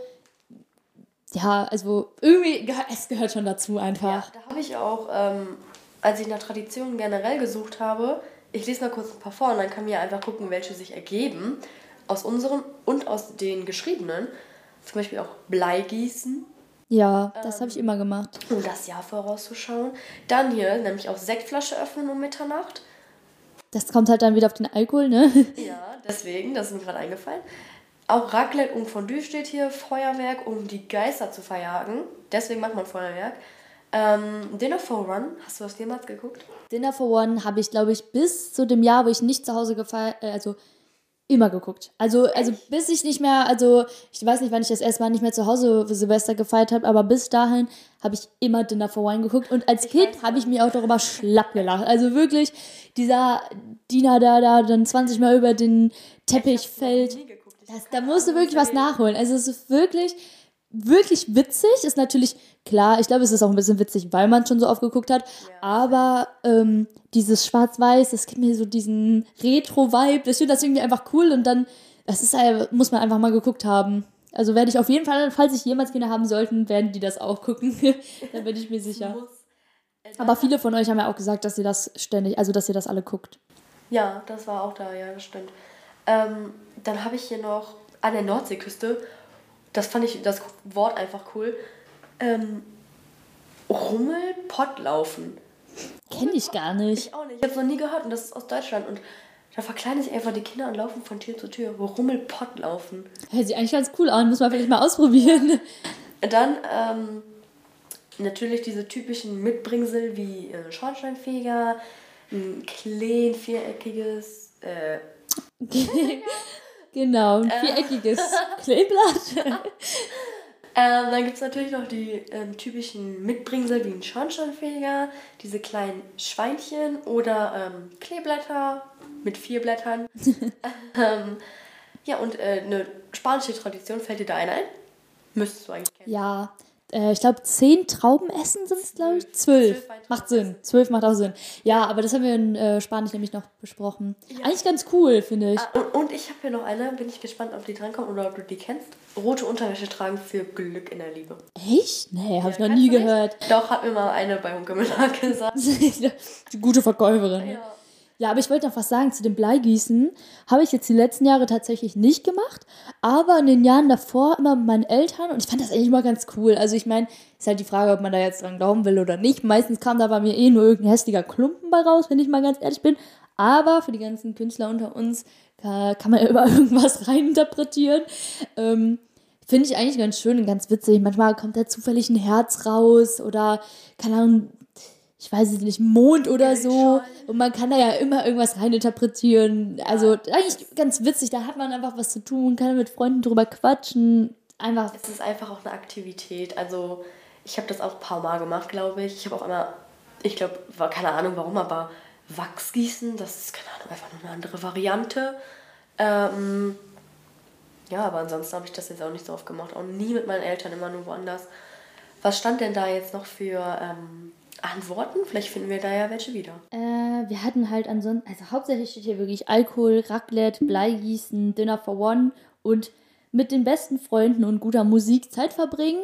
Ja, also irgendwie, es gehört schon dazu einfach. Ja, da habe ich auch, ähm, als ich nach Traditionen generell gesucht habe, ich lese mal kurz ein paar vor und dann kann man ja einfach gucken, welche sich ergeben. Aus unseren und aus den geschriebenen. Zum Beispiel auch Bleigießen. Ja, das ähm, habe ich immer gemacht. Um das Jahr vorauszuschauen. Dann hier nämlich auch Sektflasche öffnen um Mitternacht. Das kommt halt dann wieder auf den Alkohol, ne? *laughs* Ja, deswegen, das ist mir gerade eingefallen. auch Raclette und Fondue steht hier, Feuerwerk, um die Geister zu verjagen. Deswegen macht man Feuerwerk. Ähm, Dinner for One, hast du das jemals geguckt? Dinner for One habe ich, glaube ich, bis zu dem Jahr, wo ich nicht zu Hause gefeiert, äh, also immer geguckt. Also, also bis ich nicht mehr, also ich weiß nicht, wann ich das erste Mal nicht mehr zu Hause für Silvester gefeiert habe, aber bis dahin habe ich immer Dinner for One geguckt und als ich Kind habe ich mir auch darüber schlapp gelacht. Also wirklich, dieser Diener, der da dann 20 Mal über den Teppich fällt, das, da musst du wirklich was nachholen. Also es ist wirklich wirklich witzig. Ist natürlich klar, ich glaube, es ist auch ein bisschen witzig, weil man es schon so oft geguckt hat. Ja. Aber ähm, dieses Schwarz-Weiß, das gibt mir so diesen Retro-Vibe. Ich finde das irgendwie einfach cool und dann, das ist muss man einfach mal geguckt haben. Also werde ich auf jeden Fall, falls ich jemals Kinder haben sollten, werden die das auch gucken. *laughs* da bin ich mir sicher. Aber viele von euch haben ja auch gesagt, dass ihr das ständig, also dass ihr das alle guckt. Ja, das war auch da, ja, das stimmt. Ähm, dann habe ich hier noch an der Nordseeküste das fand ich das Wort einfach cool. Ähm, Rummelpottlaufen. Kenne ich gar nicht. Ich auch nicht. Ich habe es noch nie gehört und das ist aus Deutschland. Und da verkleiden sich einfach die Kinder und laufen von Tür zu Tür. Rummelpottlaufen. Hört sich eigentlich ganz cool an. Muss man vielleicht mal ausprobieren. Dann ähm, natürlich diese typischen Mitbringsel wie äh, Schornsteinfeger, ein klein viereckiges äh, *laughs* *laughs* Genau, ein äh. viereckiges. *laughs* Kleeblatt. Ähm, dann gibt es natürlich noch die ähm, typischen Mitbringsel wie ein Schornsteinfeger, diese kleinen Schweinchen oder ähm, Kleeblätter mit vier Blättern. *laughs* ähm, ja, und äh, eine spanische Tradition, fällt dir da eine ein? Müsstest du eigentlich kennen. Ja, äh, ich glaube, zehn Trauben essen sind es, glaube ich. Zwölf. Macht Sinn. Zwölf macht auch Sinn. Ja, aber das haben wir in äh, Spanisch nämlich noch besprochen. Ja. Eigentlich ganz cool, finde ich. Ah, und, ich habe hier noch eine, bin ich gespannt, ob die drankommt oder ob du die kennst. Rote Unterwäsche tragen für Glück in der Liebe. Echt? Nee, habe ja, ich noch nie gehört. Doch, hat mir mal eine bei Hunke *laughs* gesagt. *laughs* die gute Verkäuferin. Ja. Ja, aber ich wollte noch was sagen zu dem Bleigießen. Habe ich jetzt die letzten Jahre tatsächlich nicht gemacht, aber in den Jahren davor immer mit meinen Eltern und ich fand das eigentlich immer ganz cool. Also ich meine, ist halt die Frage, ob man da jetzt dran glauben will oder nicht. Meistens kam da bei mir eh nur irgendein hässlicher Klumpen bei raus, wenn ich mal ganz ehrlich bin. Aber für die ganzen Künstler unter uns kann, kann man ja *laughs* über irgendwas reininterpretieren. Ähm, Finde ich eigentlich ganz schön und ganz witzig. Manchmal kommt da zufällig ein Herz raus oder, keine Ahnung, ich weiß es nicht, Mond oder so. Und man kann da ja immer irgendwas reininterpretieren. Also eigentlich ganz witzig, da hat man einfach was zu tun, kann mit Freunden drüber quatschen. Einfach. Es ist einfach auch eine Aktivität. Also ich habe das auch ein paar Mal gemacht, glaube ich. Ich habe auch einmal, ich glaube, war keine Ahnung warum, aber Wachsgießen, das ist, keine Ahnung, einfach nur eine andere Variante. Ähm, ja, aber ansonsten habe ich das jetzt auch nicht so oft gemacht. Auch nie mit meinen Eltern, immer nur woanders. Was stand denn da jetzt noch für ähm, Antworten? Vielleicht finden wir da ja welche wieder. Äh, wir hatten halt ansonsten, also hauptsächlich steht hier wirklich Alkohol, Raclette, Bleigießen, Dinner for One und mit den besten Freunden und guter Musik Zeit verbringen.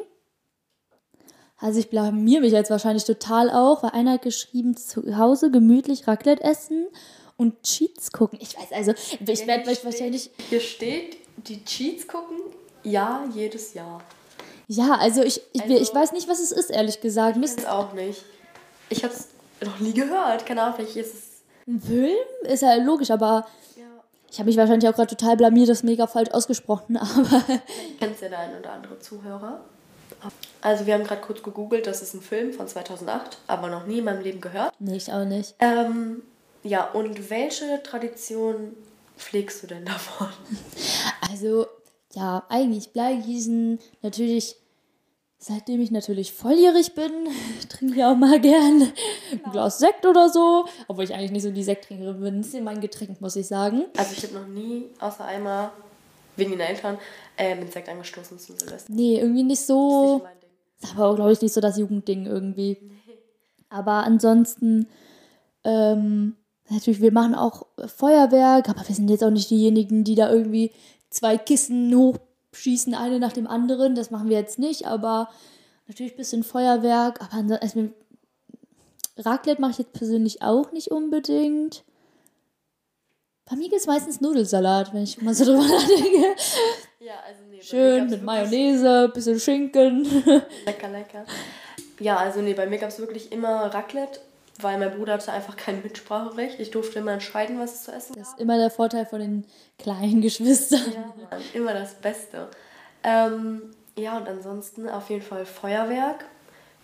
Also ich blamier mich jetzt wahrscheinlich total auch, weil einer hat geschrieben, zu Hause gemütlich Raclette essen und Cheats gucken. Ich weiß also, ich werde wahrscheinlich... Hier steht, die Cheats gucken, ja, jedes Jahr. Ja, also ich, ich, also, ich weiß nicht, was es ist, ehrlich gesagt. Ich weiß es auch nicht. Ich habe es noch nie gehört. Keine Ahnung, vielleicht ist es. Ein Film? Ist ja logisch, aber. Ja. Ich habe mich wahrscheinlich auch gerade total blamiert, das mega falsch ausgesprochen, *laughs* aber. Kennst ja der ein oder andere Zuhörer? Also, wir haben gerade kurz gegoogelt, das ist ein Film von 2008, aber noch nie in meinem Leben gehört. Nee, ich auch nicht. Ähm, ja, und welche Tradition pflegst du denn davon? Also, ja, eigentlich Bleigießen, natürlich Seitdem ich natürlich volljährig bin, *laughs* trinke ich auch mal gern ein Glas Sekt oder so. Obwohl ich eigentlich nicht so die Sekttrinkerin bin. Das ist mein Getränk, muss ich sagen. Also ich habe noch nie, außer einmal, wegen den Eltern, äh, mit Sekt angestoßen zum Silvester. Nee, irgendwie nicht so. Das ist, nicht ist aber auch, glaube ich, nicht so das Jugendding irgendwie. Nee. Aber ansonsten, ähm, natürlich, wir machen auch Feuerwerk, aber wir sind jetzt auch nicht diejenigen, die da irgendwie zwei Kissen hoch schießen eine nach dem anderen. Das machen wir jetzt nicht, aber natürlich ein bisschen Feuerwerk. Aber also, Raclette mache ich jetzt persönlich auch nicht unbedingt. Bei mir es meistens Nudelsalat, wenn ich mal so *laughs* drüber nachdenke. Ja, also nee, Schön mit Mayonnaise, bisschen Schinken. *laughs* Lecker, lecker. Ja, also nee, bei mir gab es wirklich immer Raclette weil mein Bruder hatte einfach kein Mitspracherecht. Ich durfte immer entscheiden, was es zu essen gab. Das ist immer der Vorteil von den kleinen *laughs* Geschwistern. Ja, Mann, immer das Beste. Ähm, ja, und ansonsten auf jeden Fall Feuerwerk.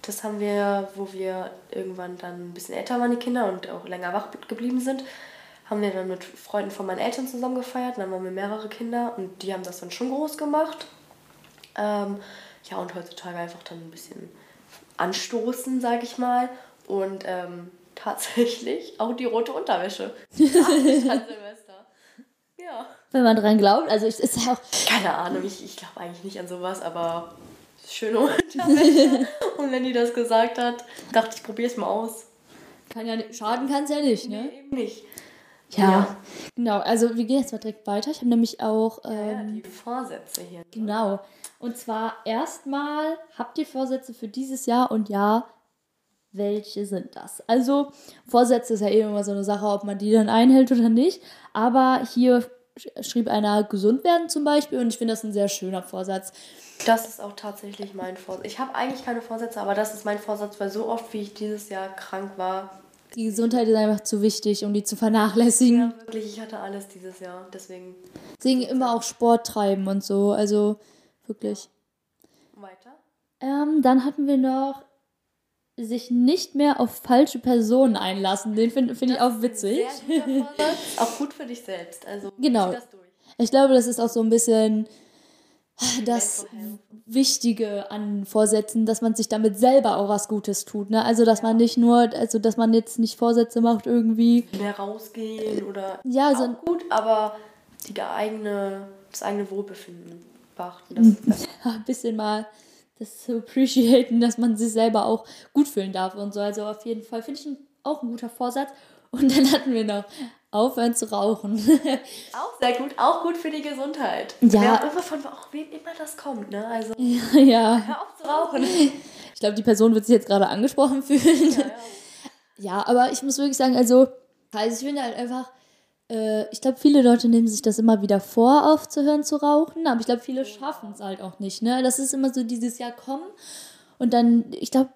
Das haben wir, wo wir irgendwann dann ein bisschen älter waren, die Kinder, und auch länger wach geblieben sind, haben wir dann mit Freunden von meinen Eltern zusammen gefeiert. Dann waren wir mehrere Kinder und die haben das dann schon groß gemacht. Ähm, ja, und heutzutage einfach dann ein bisschen anstoßen, sag ich mal. Und ähm, *laughs* tatsächlich auch die rote Unterwäsche. *laughs* an Silvester. Ja. Wenn man dran glaubt, also es ist ja auch. Keine Ahnung, ich, ich glaube eigentlich nicht an sowas, aber schöne Unterwäsche. *laughs* Und wenn die das gesagt hat, dachte ich, probiere es mal aus. Kann ja nicht, schaden kann es ja nicht, ne? Nee, eben nicht. Ja, ja, genau. Also wir gehen jetzt mal direkt weiter. Ich habe nämlich auch. Ähm, ja, die Vorsätze hier. Genau. Und zwar erstmal, habt ihr Vorsätze für dieses Jahr und ja, welche sind das? Also, Vorsätze ist ja eben immer so eine Sache, ob man die dann einhält oder nicht. Aber hier schrieb einer gesund werden zum Beispiel und ich finde das ein sehr schöner Vorsatz. Das ist auch tatsächlich mein Vorsatz. Ich habe eigentlich keine Vorsätze, aber das ist mein Vorsatz, weil so oft, wie ich dieses Jahr krank war. Die Gesundheit ist einfach zu wichtig, um die zu vernachlässigen. Ja, wirklich, ich hatte alles dieses Jahr, deswegen. Deswegen immer auch Sport treiben und so, also wirklich. Weiter? Ähm, dann hatten wir noch sich nicht mehr auf falsche Personen einlassen. Den finde find ich auch witzig. *laughs* auch gut für dich selbst. Also genau. Ich glaube, das ist auch so ein bisschen das Wichtige an Vorsätzen, dass man sich damit selber auch was Gutes tut. Ne? Also dass ja. man nicht nur, also dass man jetzt nicht Vorsätze macht irgendwie. Mehr rausgehen oder ja, auch so gut, aber die eigene, das eigene Wohlbefinden beachten. *laughs* Das, ja, ein bisschen mal das zu appreciaten, dass man sich selber auch gut fühlen darf und so. Also auf jeden Fall finde ich auch ein guter Vorsatz. Und dann hatten wir noch aufhören zu rauchen. *laughs* auch sehr gut, auch gut für die Gesundheit. Ja. ja immer von auch wem immer das kommt, ne? Also ja, *laughs* ja. hör auf zu rauchen. Ich glaube, die Person wird sich jetzt gerade angesprochen fühlen. Ja, ja. *laughs* ja, aber ich muss wirklich sagen, also, also ich finde halt einfach, äh, ich glaube, viele Leute nehmen sich das immer wieder vor, aufzuhören zu rauchen, aber ich glaube, viele schaffen es halt auch nicht. Ne? Das ist immer so dieses Jahr kommen und dann, ich glaube,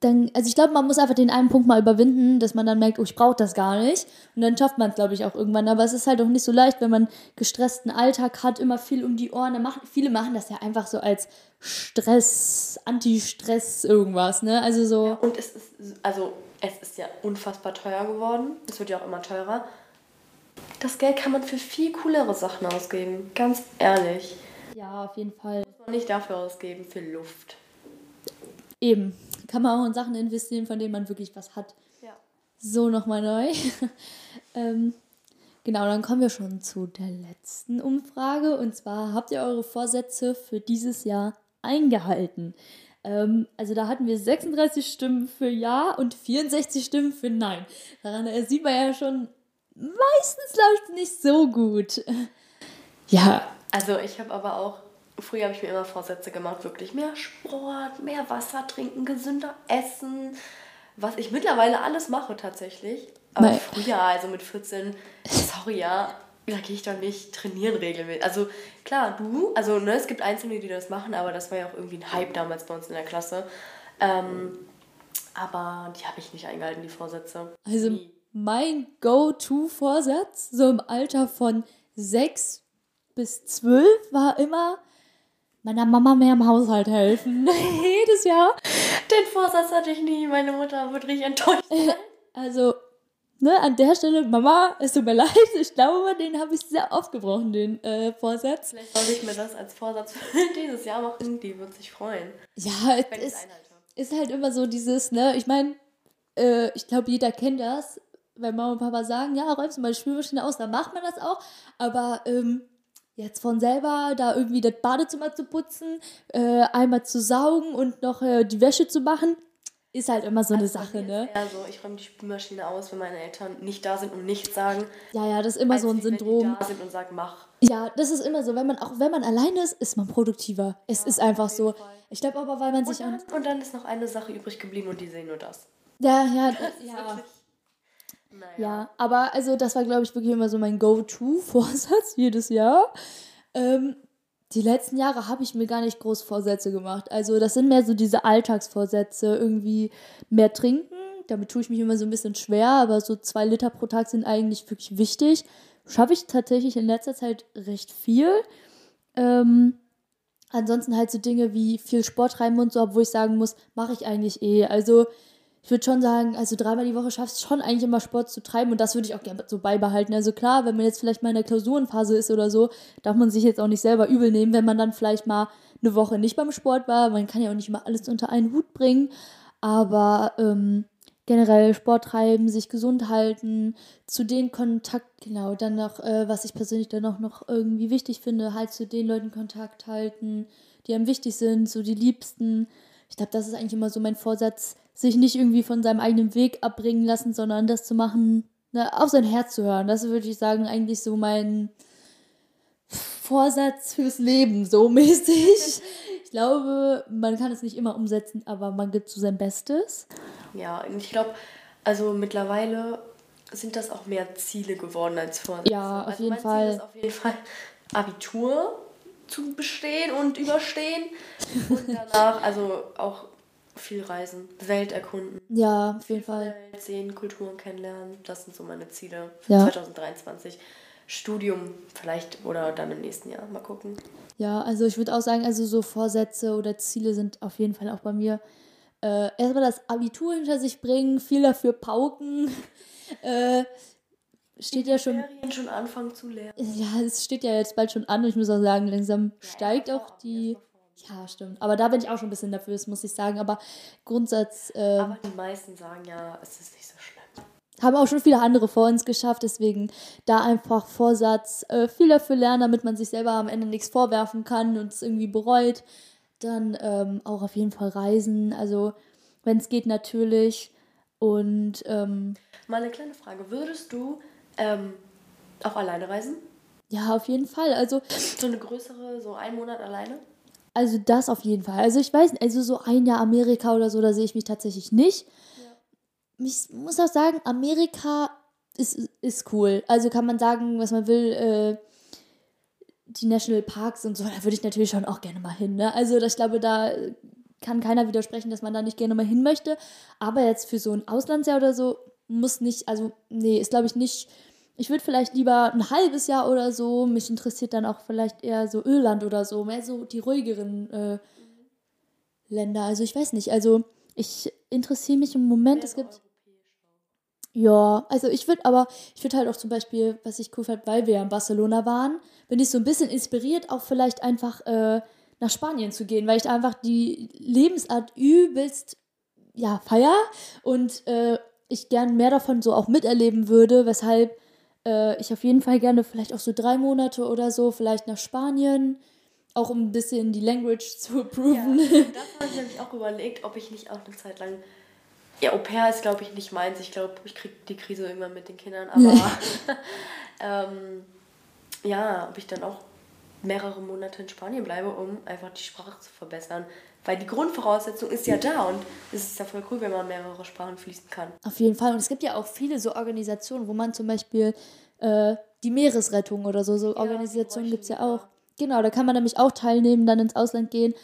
dann, also ich glaube, man muss einfach den einen Punkt mal überwinden, dass man dann merkt, oh, ich brauche das gar nicht. Und dann schafft man es, glaube ich, auch irgendwann. Aber es ist halt auch nicht so leicht, wenn man gestressten Alltag hat, immer viel um die Ohren. Machen, viele machen das ja einfach so als Stress, Anti-Stress, irgendwas, ne? Also so. Ja, und es ist, also es ist ja unfassbar teuer geworden. Es wird ja auch immer teurer. Das Geld kann man für viel coolere Sachen ausgeben, ganz ehrlich. Ja, auf jeden Fall. Muss man nicht dafür ausgeben, für Luft. Eben. Kann man auch in Sachen investieren, von denen man wirklich was hat. Ja. So, nochmal neu. *laughs* ähm, genau, dann kommen wir schon zu der letzten Umfrage. Und zwar, habt ihr eure Vorsätze für dieses Jahr eingehalten? Ähm, also da hatten wir 36 Stimmen für Ja und 64 Stimmen für Nein. Daran sieht man ja schon, meistens läuft es nicht so gut. *laughs* Ja. Also ich habe aber auch, früher habe ich mir immer Vorsätze gemacht, wirklich mehr Sport, mehr Wasser trinken, gesünder essen, was ich mittlerweile alles mache tatsächlich. Aber Nein. früher, also mit 14, sorry, ja, da gehe ich doch nicht trainieren regelmäßig. Also klar, du, also ne, es gibt Einzelne, die das machen, aber das war ja auch irgendwie ein Hype damals bei uns in der Klasse. Ähm, aber die habe ich nicht eingehalten, die Vorsätze. Also mein Go-To-Vorsatz, so im Alter von sechs bis zwölf, war immer meiner Mama mehr im Haushalt helfen. *laughs* Jedes Jahr. Den Vorsatz hatte ich nie. Meine Mutter wird richtig enttäuscht sein. Also, ne, an der Stelle, Mama, es tut mir leid, ich glaube, den habe ich sehr oft gebrochen, den äh, Vorsatz. Vielleicht soll ich mir das als Vorsatz für *laughs* dieses Jahr machen. Die wird sich freuen. Ja, es ist, ist halt immer so dieses, ne, ich meine, äh, ich glaube, jeder kennt das wenn Mama und Papa sagen, ja, räumst du mal die Spülmaschine aus, dann macht man das auch. Aber ähm, jetzt von selber da irgendwie das Badezimmer zu putzen, äh, einmal zu saugen und noch äh, die Wäsche zu machen, ist halt immer so also eine Sache, ne? Ja, so, ich räume die Spülmaschine aus, wenn meine Eltern nicht da sind und nichts sagen. Ja, ja, das ist immer so ein Syndrom. Wenn die da sind und sagen, mach. Ja, das ist immer so. Wenn man, auch wenn man alleine ist, ist man produktiver. Es ja, ist einfach so. Fall. Ich glaube aber, weil man und sich. Dann, und dann ist noch eine Sache übrig geblieben und die sehen nur das. Ja, ja, *laughs* das, ja. Naja. Ja, aber also das war, glaube ich, wirklich immer so mein Go-To-Vorsatz *laughs* jedes Jahr. Ähm, die letzten Jahre habe ich mir gar nicht groß Vorsätze gemacht. Also das sind mehr so diese Alltagsvorsätze, irgendwie mehr trinken. Damit tue ich mich immer so ein bisschen schwer, aber so zwei Liter pro Tag sind eigentlich wirklich wichtig. Schaffe ich tatsächlich in letzter Zeit recht viel. Ähm, ansonsten halt so Dinge wie viel Sport treiben und so, obwohl ich sagen muss, mache ich eigentlich eh. Also ich würde schon sagen, also dreimal die Woche schaffst du schon eigentlich immer Sport zu treiben und das würde ich auch gerne so beibehalten. Also klar, wenn man jetzt vielleicht mal in der Klausurenphase ist oder so, darf man sich jetzt auch nicht selber übel nehmen, wenn man dann vielleicht mal eine Woche nicht beim Sport war. Man kann ja auch nicht immer alles unter einen Hut bringen, aber ähm, generell Sport treiben, sich gesund halten, zu den Kontakt, genau, dann noch, äh, was ich persönlich dann auch noch irgendwie wichtig finde, halt zu den Leuten Kontakt halten, die einem wichtig sind, so die Liebsten. Ich glaube, das ist eigentlich immer so mein Vorsatz, sich nicht irgendwie von seinem eigenen Weg abbringen lassen, sondern das zu machen, ne, auf sein Herz zu hören. Das würde ich sagen, eigentlich so mein Vorsatz fürs Leben, so *laughs* mäßig. Ich glaube, man kann es nicht immer umsetzen, aber man gibt so sein Bestes. Ja, und ich glaube, also mittlerweile sind das auch mehr Ziele geworden als vorher. Ja, auf also jeden Fall. Ziel ist auf jeden Fall Abitur zu bestehen und überstehen *laughs* und danach also auch viel reisen, Welt erkunden. Ja, auf jeden Fall. Welt sehen, Kulturen kennenlernen. Das sind so meine Ziele für ja. 2023. Studium vielleicht oder dann im nächsten Jahr. Mal gucken. Ja, also ich würde auch sagen, also so Vorsätze oder Ziele sind auf jeden Fall auch bei mir. Äh, erstmal das Abitur hinter sich bringen, viel dafür pauken. *laughs* äh, steht ja schon. schon anfangen zu lernen. Ja, es steht ja jetzt bald schon an und ich muss auch sagen, langsam steigt auch die ja, stimmt. Aber da bin ich auch schon ein bisschen dafür, muss ich sagen. Aber Grundsatz. Äh, Aber die meisten sagen ja, es ist nicht so schlimm. Haben auch schon viele andere vor uns geschafft, deswegen da einfach Vorsatz, äh, viel dafür lernen, damit man sich selber am Ende nichts vorwerfen kann und es irgendwie bereut. Dann ähm, auch auf jeden Fall reisen, also wenn es geht natürlich. Und ähm, mal eine kleine Frage: Würdest du ähm, auch alleine reisen? Ja, auf jeden Fall. Also so eine größere, so ein Monat alleine? Also das auf jeden Fall. Also ich weiß, also so ein Jahr Amerika oder so, da sehe ich mich tatsächlich nicht. Ja. Ich muss auch sagen, Amerika ist, ist cool. Also kann man sagen, was man will, äh, die National Parks und so, da würde ich natürlich schon auch gerne mal hin. Ne? Also ich glaube, da kann keiner widersprechen, dass man da nicht gerne mal hin möchte. Aber jetzt für so ein Auslandsjahr oder so muss nicht, also nee, ist glaube ich nicht ich würde vielleicht lieber ein halbes Jahr oder so, mich interessiert dann auch vielleicht eher so Irland oder so, mehr so die ruhigeren äh, Länder. Also ich weiß nicht, also ich interessiere mich im Moment, es gibt... Ja, also ich würde aber, ich würde halt auch zum Beispiel, was ich cool fand, weil wir ja in Barcelona waren, bin ich so ein bisschen inspiriert, auch vielleicht einfach äh, nach Spanien zu gehen, weil ich einfach die Lebensart übelst, ja, feier und äh, ich gern mehr davon so auch miterleben würde, weshalb äh, ich auf jeden Fall gerne vielleicht auch so drei Monate oder so, vielleicht nach Spanien, auch um ein bisschen die Language zu approven. Ja, das habe ich nämlich auch überlegt, ob ich nicht auch eine Zeit lang. Ja, Au pair ist, glaube ich, nicht meins. Ich glaube, ich kriege die Krise irgendwann mit den Kindern. Aber *laughs* ähm, ja, ob ich dann auch mehrere Monate in Spanien bleibe, um einfach die Sprache zu verbessern. Weil die Grundvoraussetzung ist ja da und es ist ja voll cool, wenn man mehrere Sprachen fließen kann. Auf jeden Fall. Und es gibt ja auch viele so Organisationen, wo man zum Beispiel äh, die Meeresrettung oder so, so ja, Organisationen gibt es ja auch. Genau, da kann man nämlich auch teilnehmen, dann ins Ausland gehen.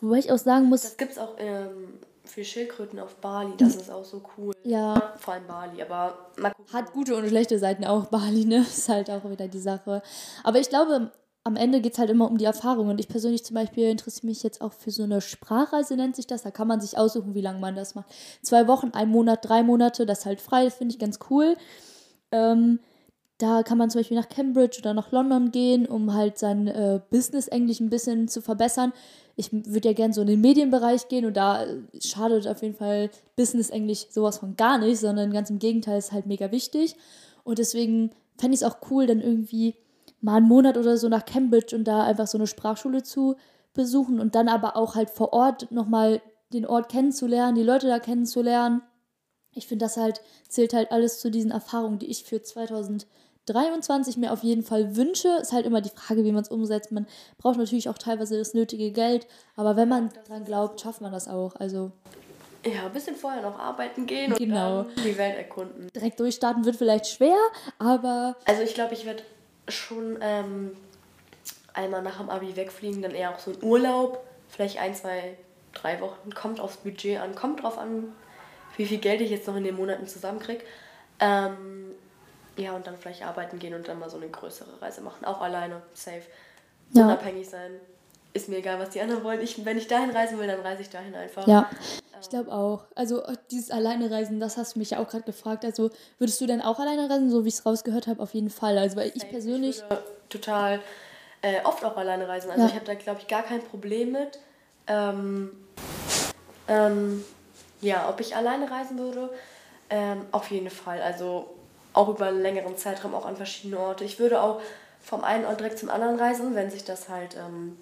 Wobei ich auch sagen muss. Das gibt es auch ähm, für Schildkröten auf Bali, das ist auch so cool. Ja. Vor allem Bali, aber Hat gute und schlechte Seiten auch, Bali, ne? *laughs* Ist halt auch wieder die Sache. Aber ich glaube, am Ende geht es halt immer um die Erfahrung. Und ich persönlich zum Beispiel interessiere mich jetzt auch für so eine Sprachreise, nennt sich das. Da kann man sich aussuchen, wie lange man das macht. Zwei Wochen, ein Monat, drei Monate, das halt frei, das finde ich ganz cool. Ähm, da kann man zum Beispiel nach Cambridge oder nach London gehen, um halt sein äh, Business-Englisch ein bisschen zu verbessern. Ich würde ja gerne so in den Medienbereich gehen und da äh, schadet auf jeden Fall Business-Englisch sowas von gar nicht, sondern ganz im Gegenteil ist halt mega wichtig. Und deswegen fände ich es auch cool, dann irgendwie mal einen Monat oder so nach Cambridge und da einfach so eine Sprachschule zu besuchen und dann aber auch halt vor Ort nochmal den Ort kennenzulernen, die Leute da kennenzulernen. Ich finde, das halt zählt halt alles zu diesen Erfahrungen, die ich für 2023 mir auf jeden Fall wünsche. Ist halt immer die Frage, wie man es umsetzt. Man braucht natürlich auch teilweise das nötige Geld, aber wenn man dran glaubt, schafft man das auch. Also ja, ein bisschen vorher noch arbeiten gehen und genau. die Welt erkunden. Direkt durchstarten wird vielleicht schwer, aber. Also ich glaube, ich werde schon ähm, einmal nach dem Abi wegfliegen, dann eher auch so ein Urlaub, vielleicht ein, zwei, drei Wochen, kommt aufs Budget an, kommt drauf an, wie viel Geld ich jetzt noch in den Monaten zusammenkriege. Ähm, ja, und dann vielleicht arbeiten gehen und dann mal so eine größere Reise machen. Auch alleine, safe. Ja. Unabhängig sein. Ist mir egal, was die anderen wollen. Ich, wenn ich dahin reisen will, dann reise ich dahin einfach. Ja, ich glaube auch. Also dieses alleine Reisen, das hast du mich ja auch gerade gefragt. Also würdest du denn auch alleine reisen, so wie ich es rausgehört habe, auf jeden Fall. Also weil ich persönlich... Ich total äh, oft auch alleine reisen. Also ja. ich habe da, glaube ich, gar kein Problem mit. Ähm, ähm, ja, ob ich alleine reisen würde, ähm, auf jeden Fall. Also auch über einen längeren Zeitraum, auch an verschiedene Orte. Ich würde auch vom einen Ort direkt zum anderen reisen, wenn sich das halt ähm,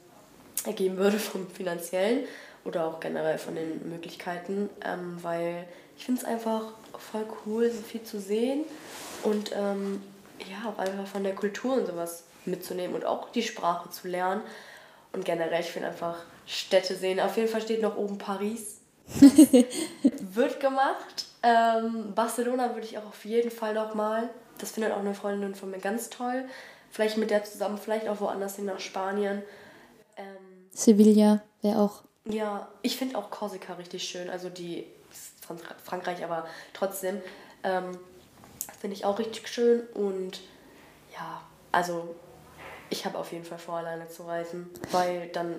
ergeben würde vom finanziellen oder auch generell von den Möglichkeiten, ähm, weil ich finde es einfach voll cool, so viel zu sehen und ähm, ja, auch einfach von der Kultur und sowas mitzunehmen und auch die Sprache zu lernen. Und generell, ich finde einfach Städte sehen. Auf jeden Fall steht noch oben Paris. *laughs* wird gemacht. Ähm, Barcelona würde ich auch auf jeden Fall noch mal. Das findet auch eine Freundin von mir ganz toll. Vielleicht mit der zusammen, vielleicht auch woanders hin nach Spanien. Sevilla wäre auch. Ja, ich finde auch Korsika richtig schön. Also die Frankreich, aber trotzdem ähm, finde ich auch richtig schön. Und ja, also ich habe auf jeden Fall vor, alleine zu reisen, weil dann,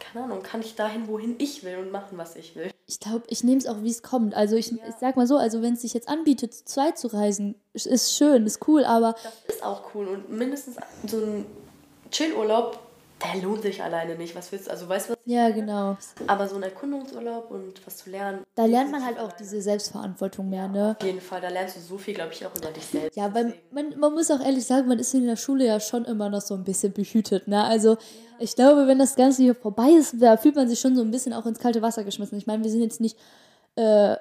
keine Ahnung, kann ich dahin, wohin ich will und machen, was ich will. Ich glaube, ich nehme es auch, wie es kommt. Also ich, ja. ich sag mal so, also wenn es sich jetzt anbietet, zu zweit zu reisen, ist schön, ist cool, aber... Das ist auch cool und mindestens so ein Chillurlaub der lohnt sich alleine nicht. Was willst du? Also weißt du was? Ja, genau. Aber so ein Erkundungsurlaub und was zu lernen. Da lernt man halt auch alleine. diese Selbstverantwortung mehr, ne? Auf jeden Fall, da lernst du so viel, glaube ich, auch über dich selbst. Ja, weil man, man muss auch ehrlich sagen, man ist in der Schule ja schon immer noch so ein bisschen behütet, ne? Also ja. ich glaube, wenn das Ganze hier vorbei ist, da fühlt man sich schon so ein bisschen auch ins kalte Wasser geschmissen. Ich meine, wir sind jetzt nicht äh,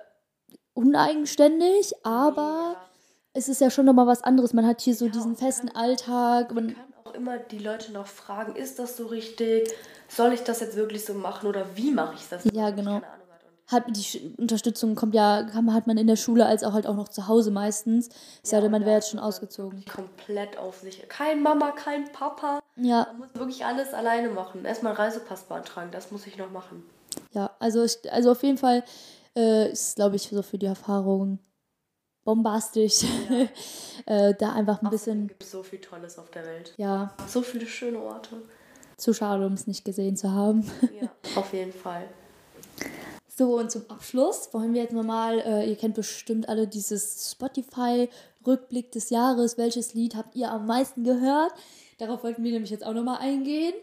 uneigenständig, aber ja. es ist ja schon nochmal was anderes. Man hat hier so ja, diesen festen Alltag. Man, immer die Leute noch fragen, ist das so richtig? Soll ich das jetzt wirklich so machen oder wie mache ich das? Ja, genau. Hat die Unterstützung kommt ja, hat man in der Schule als auch halt auch noch zu Hause meistens. Es ja, man wäre jetzt schon ausgezogen. Komplett auf sich. Kein Mama, kein Papa. Ja. Man muss wirklich alles alleine machen. Erstmal Reisepass beantragen, das muss ich noch machen. Ja, also, ich, also auf jeden Fall äh, ist, glaube ich, so für die Erfahrung bombastisch. Ja. *laughs* äh, da einfach ein Ach, bisschen. Es gibt so viel Tolles auf der Welt. Ja. So viele schöne Orte. Zu schade, um es nicht gesehen zu haben. ja, auf jeden Fall. So, und zum Abschluss wollen wir jetzt nochmal, äh, ihr kennt bestimmt alle dieses Spotify-Rückblick des Jahres. Welches Lied habt ihr am meisten gehört? Darauf wollten wir nämlich jetzt auch nochmal eingehen.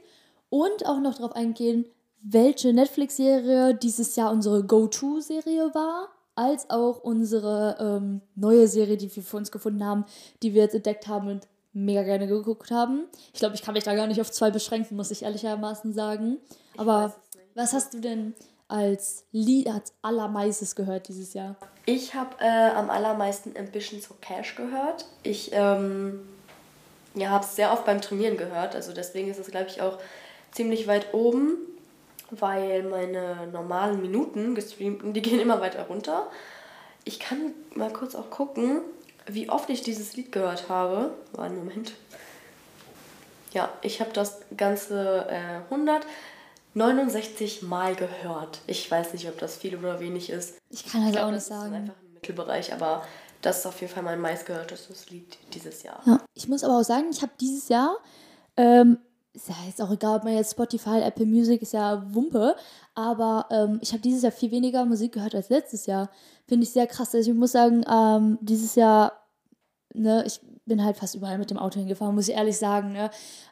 Und auch noch darauf eingehen, welche Netflix-Serie dieses Jahr unsere Go-To-Serie war als auch unsere ähm, neue Serie, die wir für uns gefunden haben, die wir jetzt entdeckt haben und mega gerne geguckt haben. Ich glaube, ich kann mich da gar nicht auf zwei beschränken, muss ich ehrlichermaßen sagen. Aber was hast du denn als Lied als allermeistes gehört dieses Jahr? Ich habe äh, am allermeisten Ambitions for Cash gehört. Ich ähm, ja, habe es sehr oft beim Trainieren gehört, also deswegen ist es, glaube ich, auch ziemlich weit oben weil meine normalen Minuten gestreamten, die gehen immer weiter runter. Ich kann mal kurz auch gucken, wie oft ich dieses Lied gehört habe. War ein Moment. Ja, ich habe das Ganze äh, 169 Mal gehört. Ich weiß nicht, ob das viel oder wenig ist. Ich kann halt auch nicht sagen. Das ist einfach im Mittelbereich, aber das ist auf jeden Fall mein meistgehörtestes Lied dieses Jahr. Ja, ich muss aber auch sagen, ich habe dieses Jahr ähm, ist ja jetzt auch egal, ob man jetzt Spotify, Apple Music ist ja Wumpe, aber ähm, ich habe dieses Jahr viel weniger Musik gehört als letztes Jahr. Finde ich sehr krass. Also ich muss sagen, ähm, dieses Jahr, ne, ich bin halt fast überall mit dem Auto hingefahren, muss ich ehrlich sagen, ne.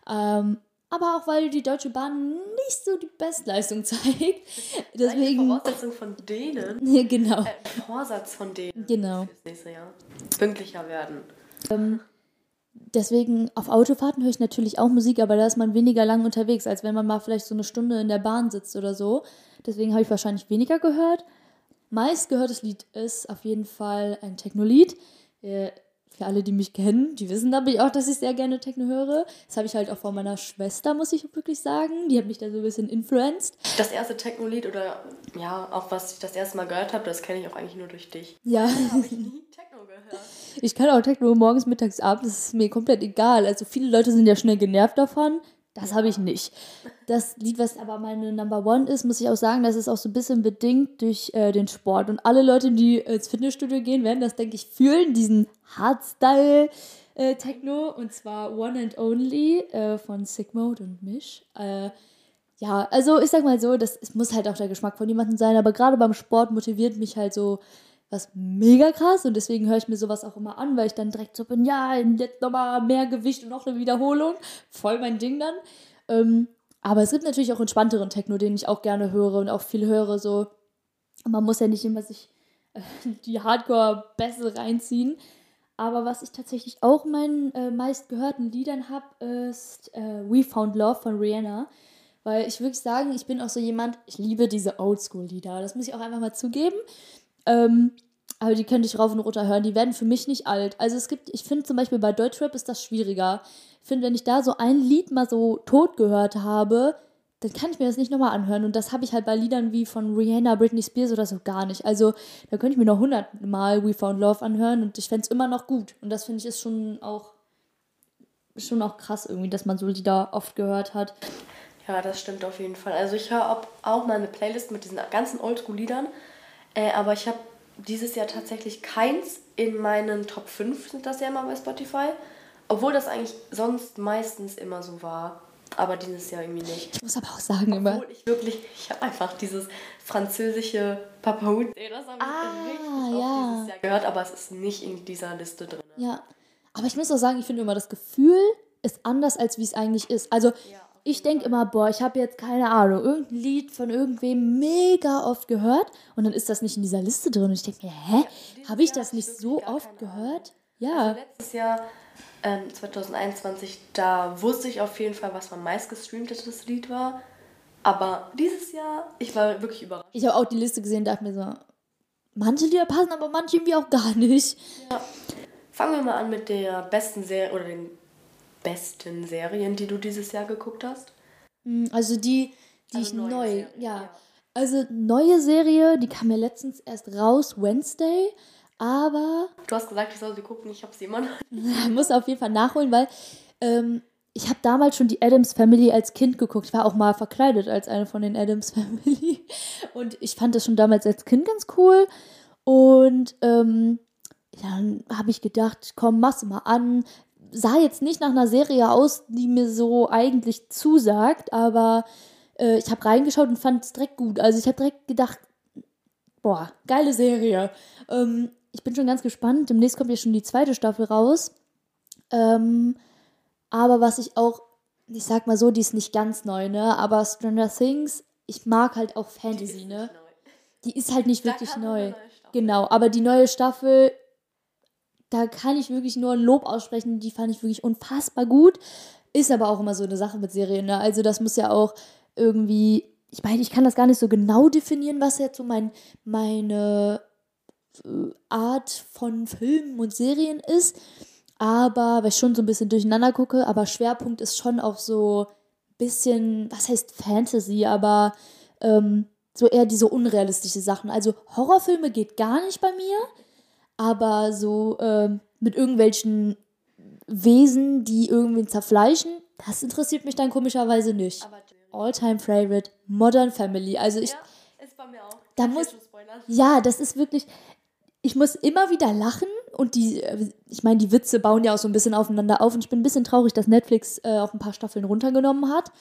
Ähm, aber auch weil die Deutsche Bahn nicht so die Bestleistung *laughs* zeigt. Deswegen. Voraussetzung von denen. *laughs* Genau. Äh, Vorsatz von denen. Genau. Fürs nächste Jahr. Pünktlicher werden. Ähm, deswegen auf Autofahrten höre ich natürlich auch Musik, aber da ist man weniger lang unterwegs, als wenn man mal vielleicht so eine Stunde in der Bahn sitzt oder so. Deswegen habe ich wahrscheinlich weniger gehört. Meist gehörtes Lied ist auf jeden Fall ein Techno-Lied. Für alle, die mich kennen, die wissen nämlich auch, dass ich sehr gerne Techno höre. Das habe ich halt auch von meiner Schwester, muss ich wirklich sagen. Die hat mich da so ein bisschen influenced. Das erste Techno-Lied oder ja, auch was ich das erste Mal gehört habe, das kenne ich auch eigentlich nur durch dich. Ja. habe ich nie Techno gehört. Ich kann auch Techno morgens, mittags, abends, das ist mir komplett egal. Also viele Leute sind ja schnell genervt davon. Das habe ich nicht. Das Lied, was aber meine Number One ist, muss ich auch sagen, das ist auch so ein bisschen bedingt durch äh, den Sport. Und alle Leute, die ins Fitnessstudio gehen, werden das, denke ich, fühlen, diesen Hardstyle. Äh, Techno und zwar One and Only äh, von Sigmode und Mish. Äh, ja, also ich sag mal so, das es muss halt auch der Geschmack von jemandem sein, aber gerade beim Sport motiviert mich halt so was mega krass und deswegen höre ich mir sowas auch immer an, weil ich dann direkt so bin, ja, jetzt nochmal mehr Gewicht und noch eine Wiederholung. Voll mein Ding dann. Ähm, aber es gibt natürlich auch entspannteren Techno, den ich auch gerne höre und auch viel höre. So, man muss ja nicht immer sich äh, die Hardcore-Bässe reinziehen. Aber was ich tatsächlich auch in meinen äh, meistgehörten Liedern habe, ist äh, We Found Love von Rihanna. Weil ich wirklich sagen, ich bin auch so jemand, ich liebe diese Oldschool-Lieder. Das muss ich auch einfach mal zugeben. Ähm, aber die könnte ich rauf und runter hören. Die werden für mich nicht alt. Also es gibt, ich finde zum Beispiel bei Deutschrap ist das schwieriger. Ich finde, wenn ich da so ein Lied mal so tot gehört habe, dann kann ich mir das nicht nochmal anhören. Und das habe ich halt bei Liedern wie von Rihanna, Britney Spears oder so gar nicht. Also da könnte ich mir noch hundertmal We Found Love anhören und ich fände es immer noch gut. Und das finde ich ist schon auch, schon auch krass irgendwie, dass man so Lieder oft gehört hat. Ja, das stimmt auf jeden Fall. Also ich höre auch mal eine Playlist mit diesen ganzen Oldschool-Liedern. Äh, aber ich habe dieses Jahr tatsächlich keins in meinen Top 5 sind das ja immer bei Spotify. Obwohl das eigentlich sonst meistens immer so war. Aber dieses Jahr irgendwie nicht. Ich muss aber auch sagen, Obwohl immer. ich wirklich, ich habe einfach dieses französische Papa Hut, das habe ich ah, richtig ja. dieses Jahr gehört, aber es ist nicht in dieser Liste drin. Ja. Aber ich muss auch sagen, ich finde immer, das Gefühl ist anders, als wie es eigentlich ist. Also, ja ich denke immer, boah, ich habe jetzt keine Ahnung, irgendein Lied von irgendwem mega oft gehört und dann ist das nicht in dieser Liste drin. Und ich denke mir, hä, ja, habe ich das nicht so oft gehört? Ja. Also letztes Jahr, ähm, 2021, da wusste ich auf jeden Fall, was mein meistgestreamtes Lied war. Aber dieses Jahr, ich war wirklich überrascht. Ich habe auch die Liste gesehen und dachte mir so, manche Lieder passen, aber manche irgendwie auch gar nicht. Ja. Fangen wir mal an mit der besten Serie oder den besten Serien, die du dieses Jahr geguckt hast? Hm, also die, die also ich neu, ja. ja. Also neue Serie, die kam ja letztens erst raus, Wednesday, aber... Du hast gesagt, ich soll sie gucken, ich habe sie immer noch *laughs* muss auf jeden Fall nachholen, weil ähm, ich habe damals schon die Adams Family als Kind geguckt. Ich war auch mal verkleidet als eine von den Adams *laughs* Family. Und ich fand das schon damals als Kind ganz cool. Und ähm, dann habe ich gedacht, komm, mach's mal an sah jetzt nicht nach einer Serie aus, die mir so eigentlich zusagt, aber äh, ich habe reingeschaut und fand es direkt gut. Also ich habe direkt gedacht, boah, geile Serie. Ähm, ich bin schon ganz gespannt. Demnächst kommt ja schon die zweite Staffel raus. Ähm, aber was ich auch, ich sag mal so, die ist nicht ganz neu, ne? Aber Stranger Things, ich mag halt auch Fantasy, ne? Die ist halt nicht wirklich neu. Genau, aber die neue Staffel da kann ich wirklich nur ein Lob aussprechen. Die fand ich wirklich unfassbar gut. Ist aber auch immer so eine Sache mit Serien. Ne? Also das muss ja auch irgendwie, ich meine, ich kann das gar nicht so genau definieren, was jetzt so mein, meine äh, Art von Filmen und Serien ist. Aber, weil ich schon so ein bisschen durcheinander gucke, aber Schwerpunkt ist schon auch so ein bisschen, was heißt Fantasy, aber ähm, so eher diese unrealistische Sachen. Also Horrorfilme geht gar nicht bei mir aber so äh, mit irgendwelchen Wesen, die irgendwie zerfleischen, das interessiert mich dann komischerweise nicht. All-time favorite, Modern Family. Also ich. Ja, ist bei mir auch. Da muss, ja, das ist wirklich. Ich muss immer wieder lachen und die, äh, ich meine, die Witze bauen ja auch so ein bisschen aufeinander auf und ich bin ein bisschen traurig, dass Netflix äh, auch ein paar Staffeln runtergenommen hat.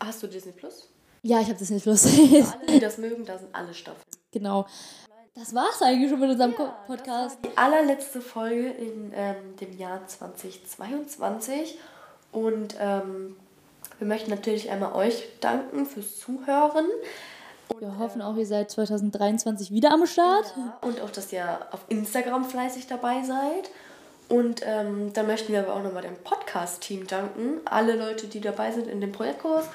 Hast du Disney Plus? Ja, ich habe Disney Plus. Für alle, die *laughs* das mögen, da sind alle Staffeln. Genau. Das war's eigentlich schon mit unserem ja, Podcast. die allerletzte Folge in ähm, dem Jahr 2022. Und ähm, wir möchten natürlich einmal euch danken fürs Zuhören. Und, wir hoffen auch, ihr seid 2023 wieder am Start. Ja, und auch, dass ihr auf Instagram fleißig dabei seid. Und ähm, dann möchten wir aber auch nochmal dem Podcast-Team danken. Alle Leute, die dabei sind in dem Projektkurs.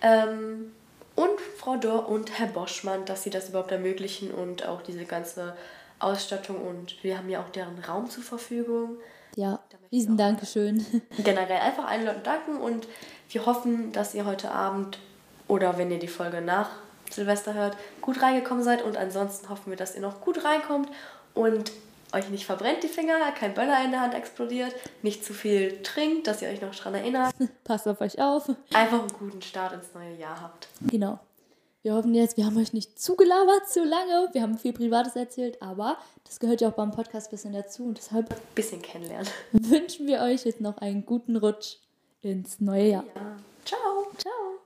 Ähm, und Frau Dörr und Herr Boschmann, dass sie das überhaupt ermöglichen und auch diese ganze Ausstattung und wir haben ja auch deren Raum zur Verfügung. Ja, riesen Dankeschön. *laughs* Generell einfach allen Leuten danken und wir hoffen, dass ihr heute Abend oder wenn ihr die Folge nach Silvester hört, gut reingekommen seid und ansonsten hoffen wir, dass ihr noch gut reinkommt und euch nicht verbrennt die Finger, kein Böller in der Hand explodiert, nicht zu viel trinkt, dass ihr euch noch dran erinnert. *laughs* Passt auf euch auf. Einfach einen guten Start ins neue Jahr habt. Genau. Wir hoffen jetzt, wir haben euch nicht zugelabert zu lange. Wir haben viel Privates erzählt, aber das gehört ja auch beim Podcast ein bisschen dazu und deshalb ein bisschen kennenlernen. *laughs* Wünschen wir euch jetzt noch einen guten Rutsch ins neue Jahr. Ja. Ciao. Ciao.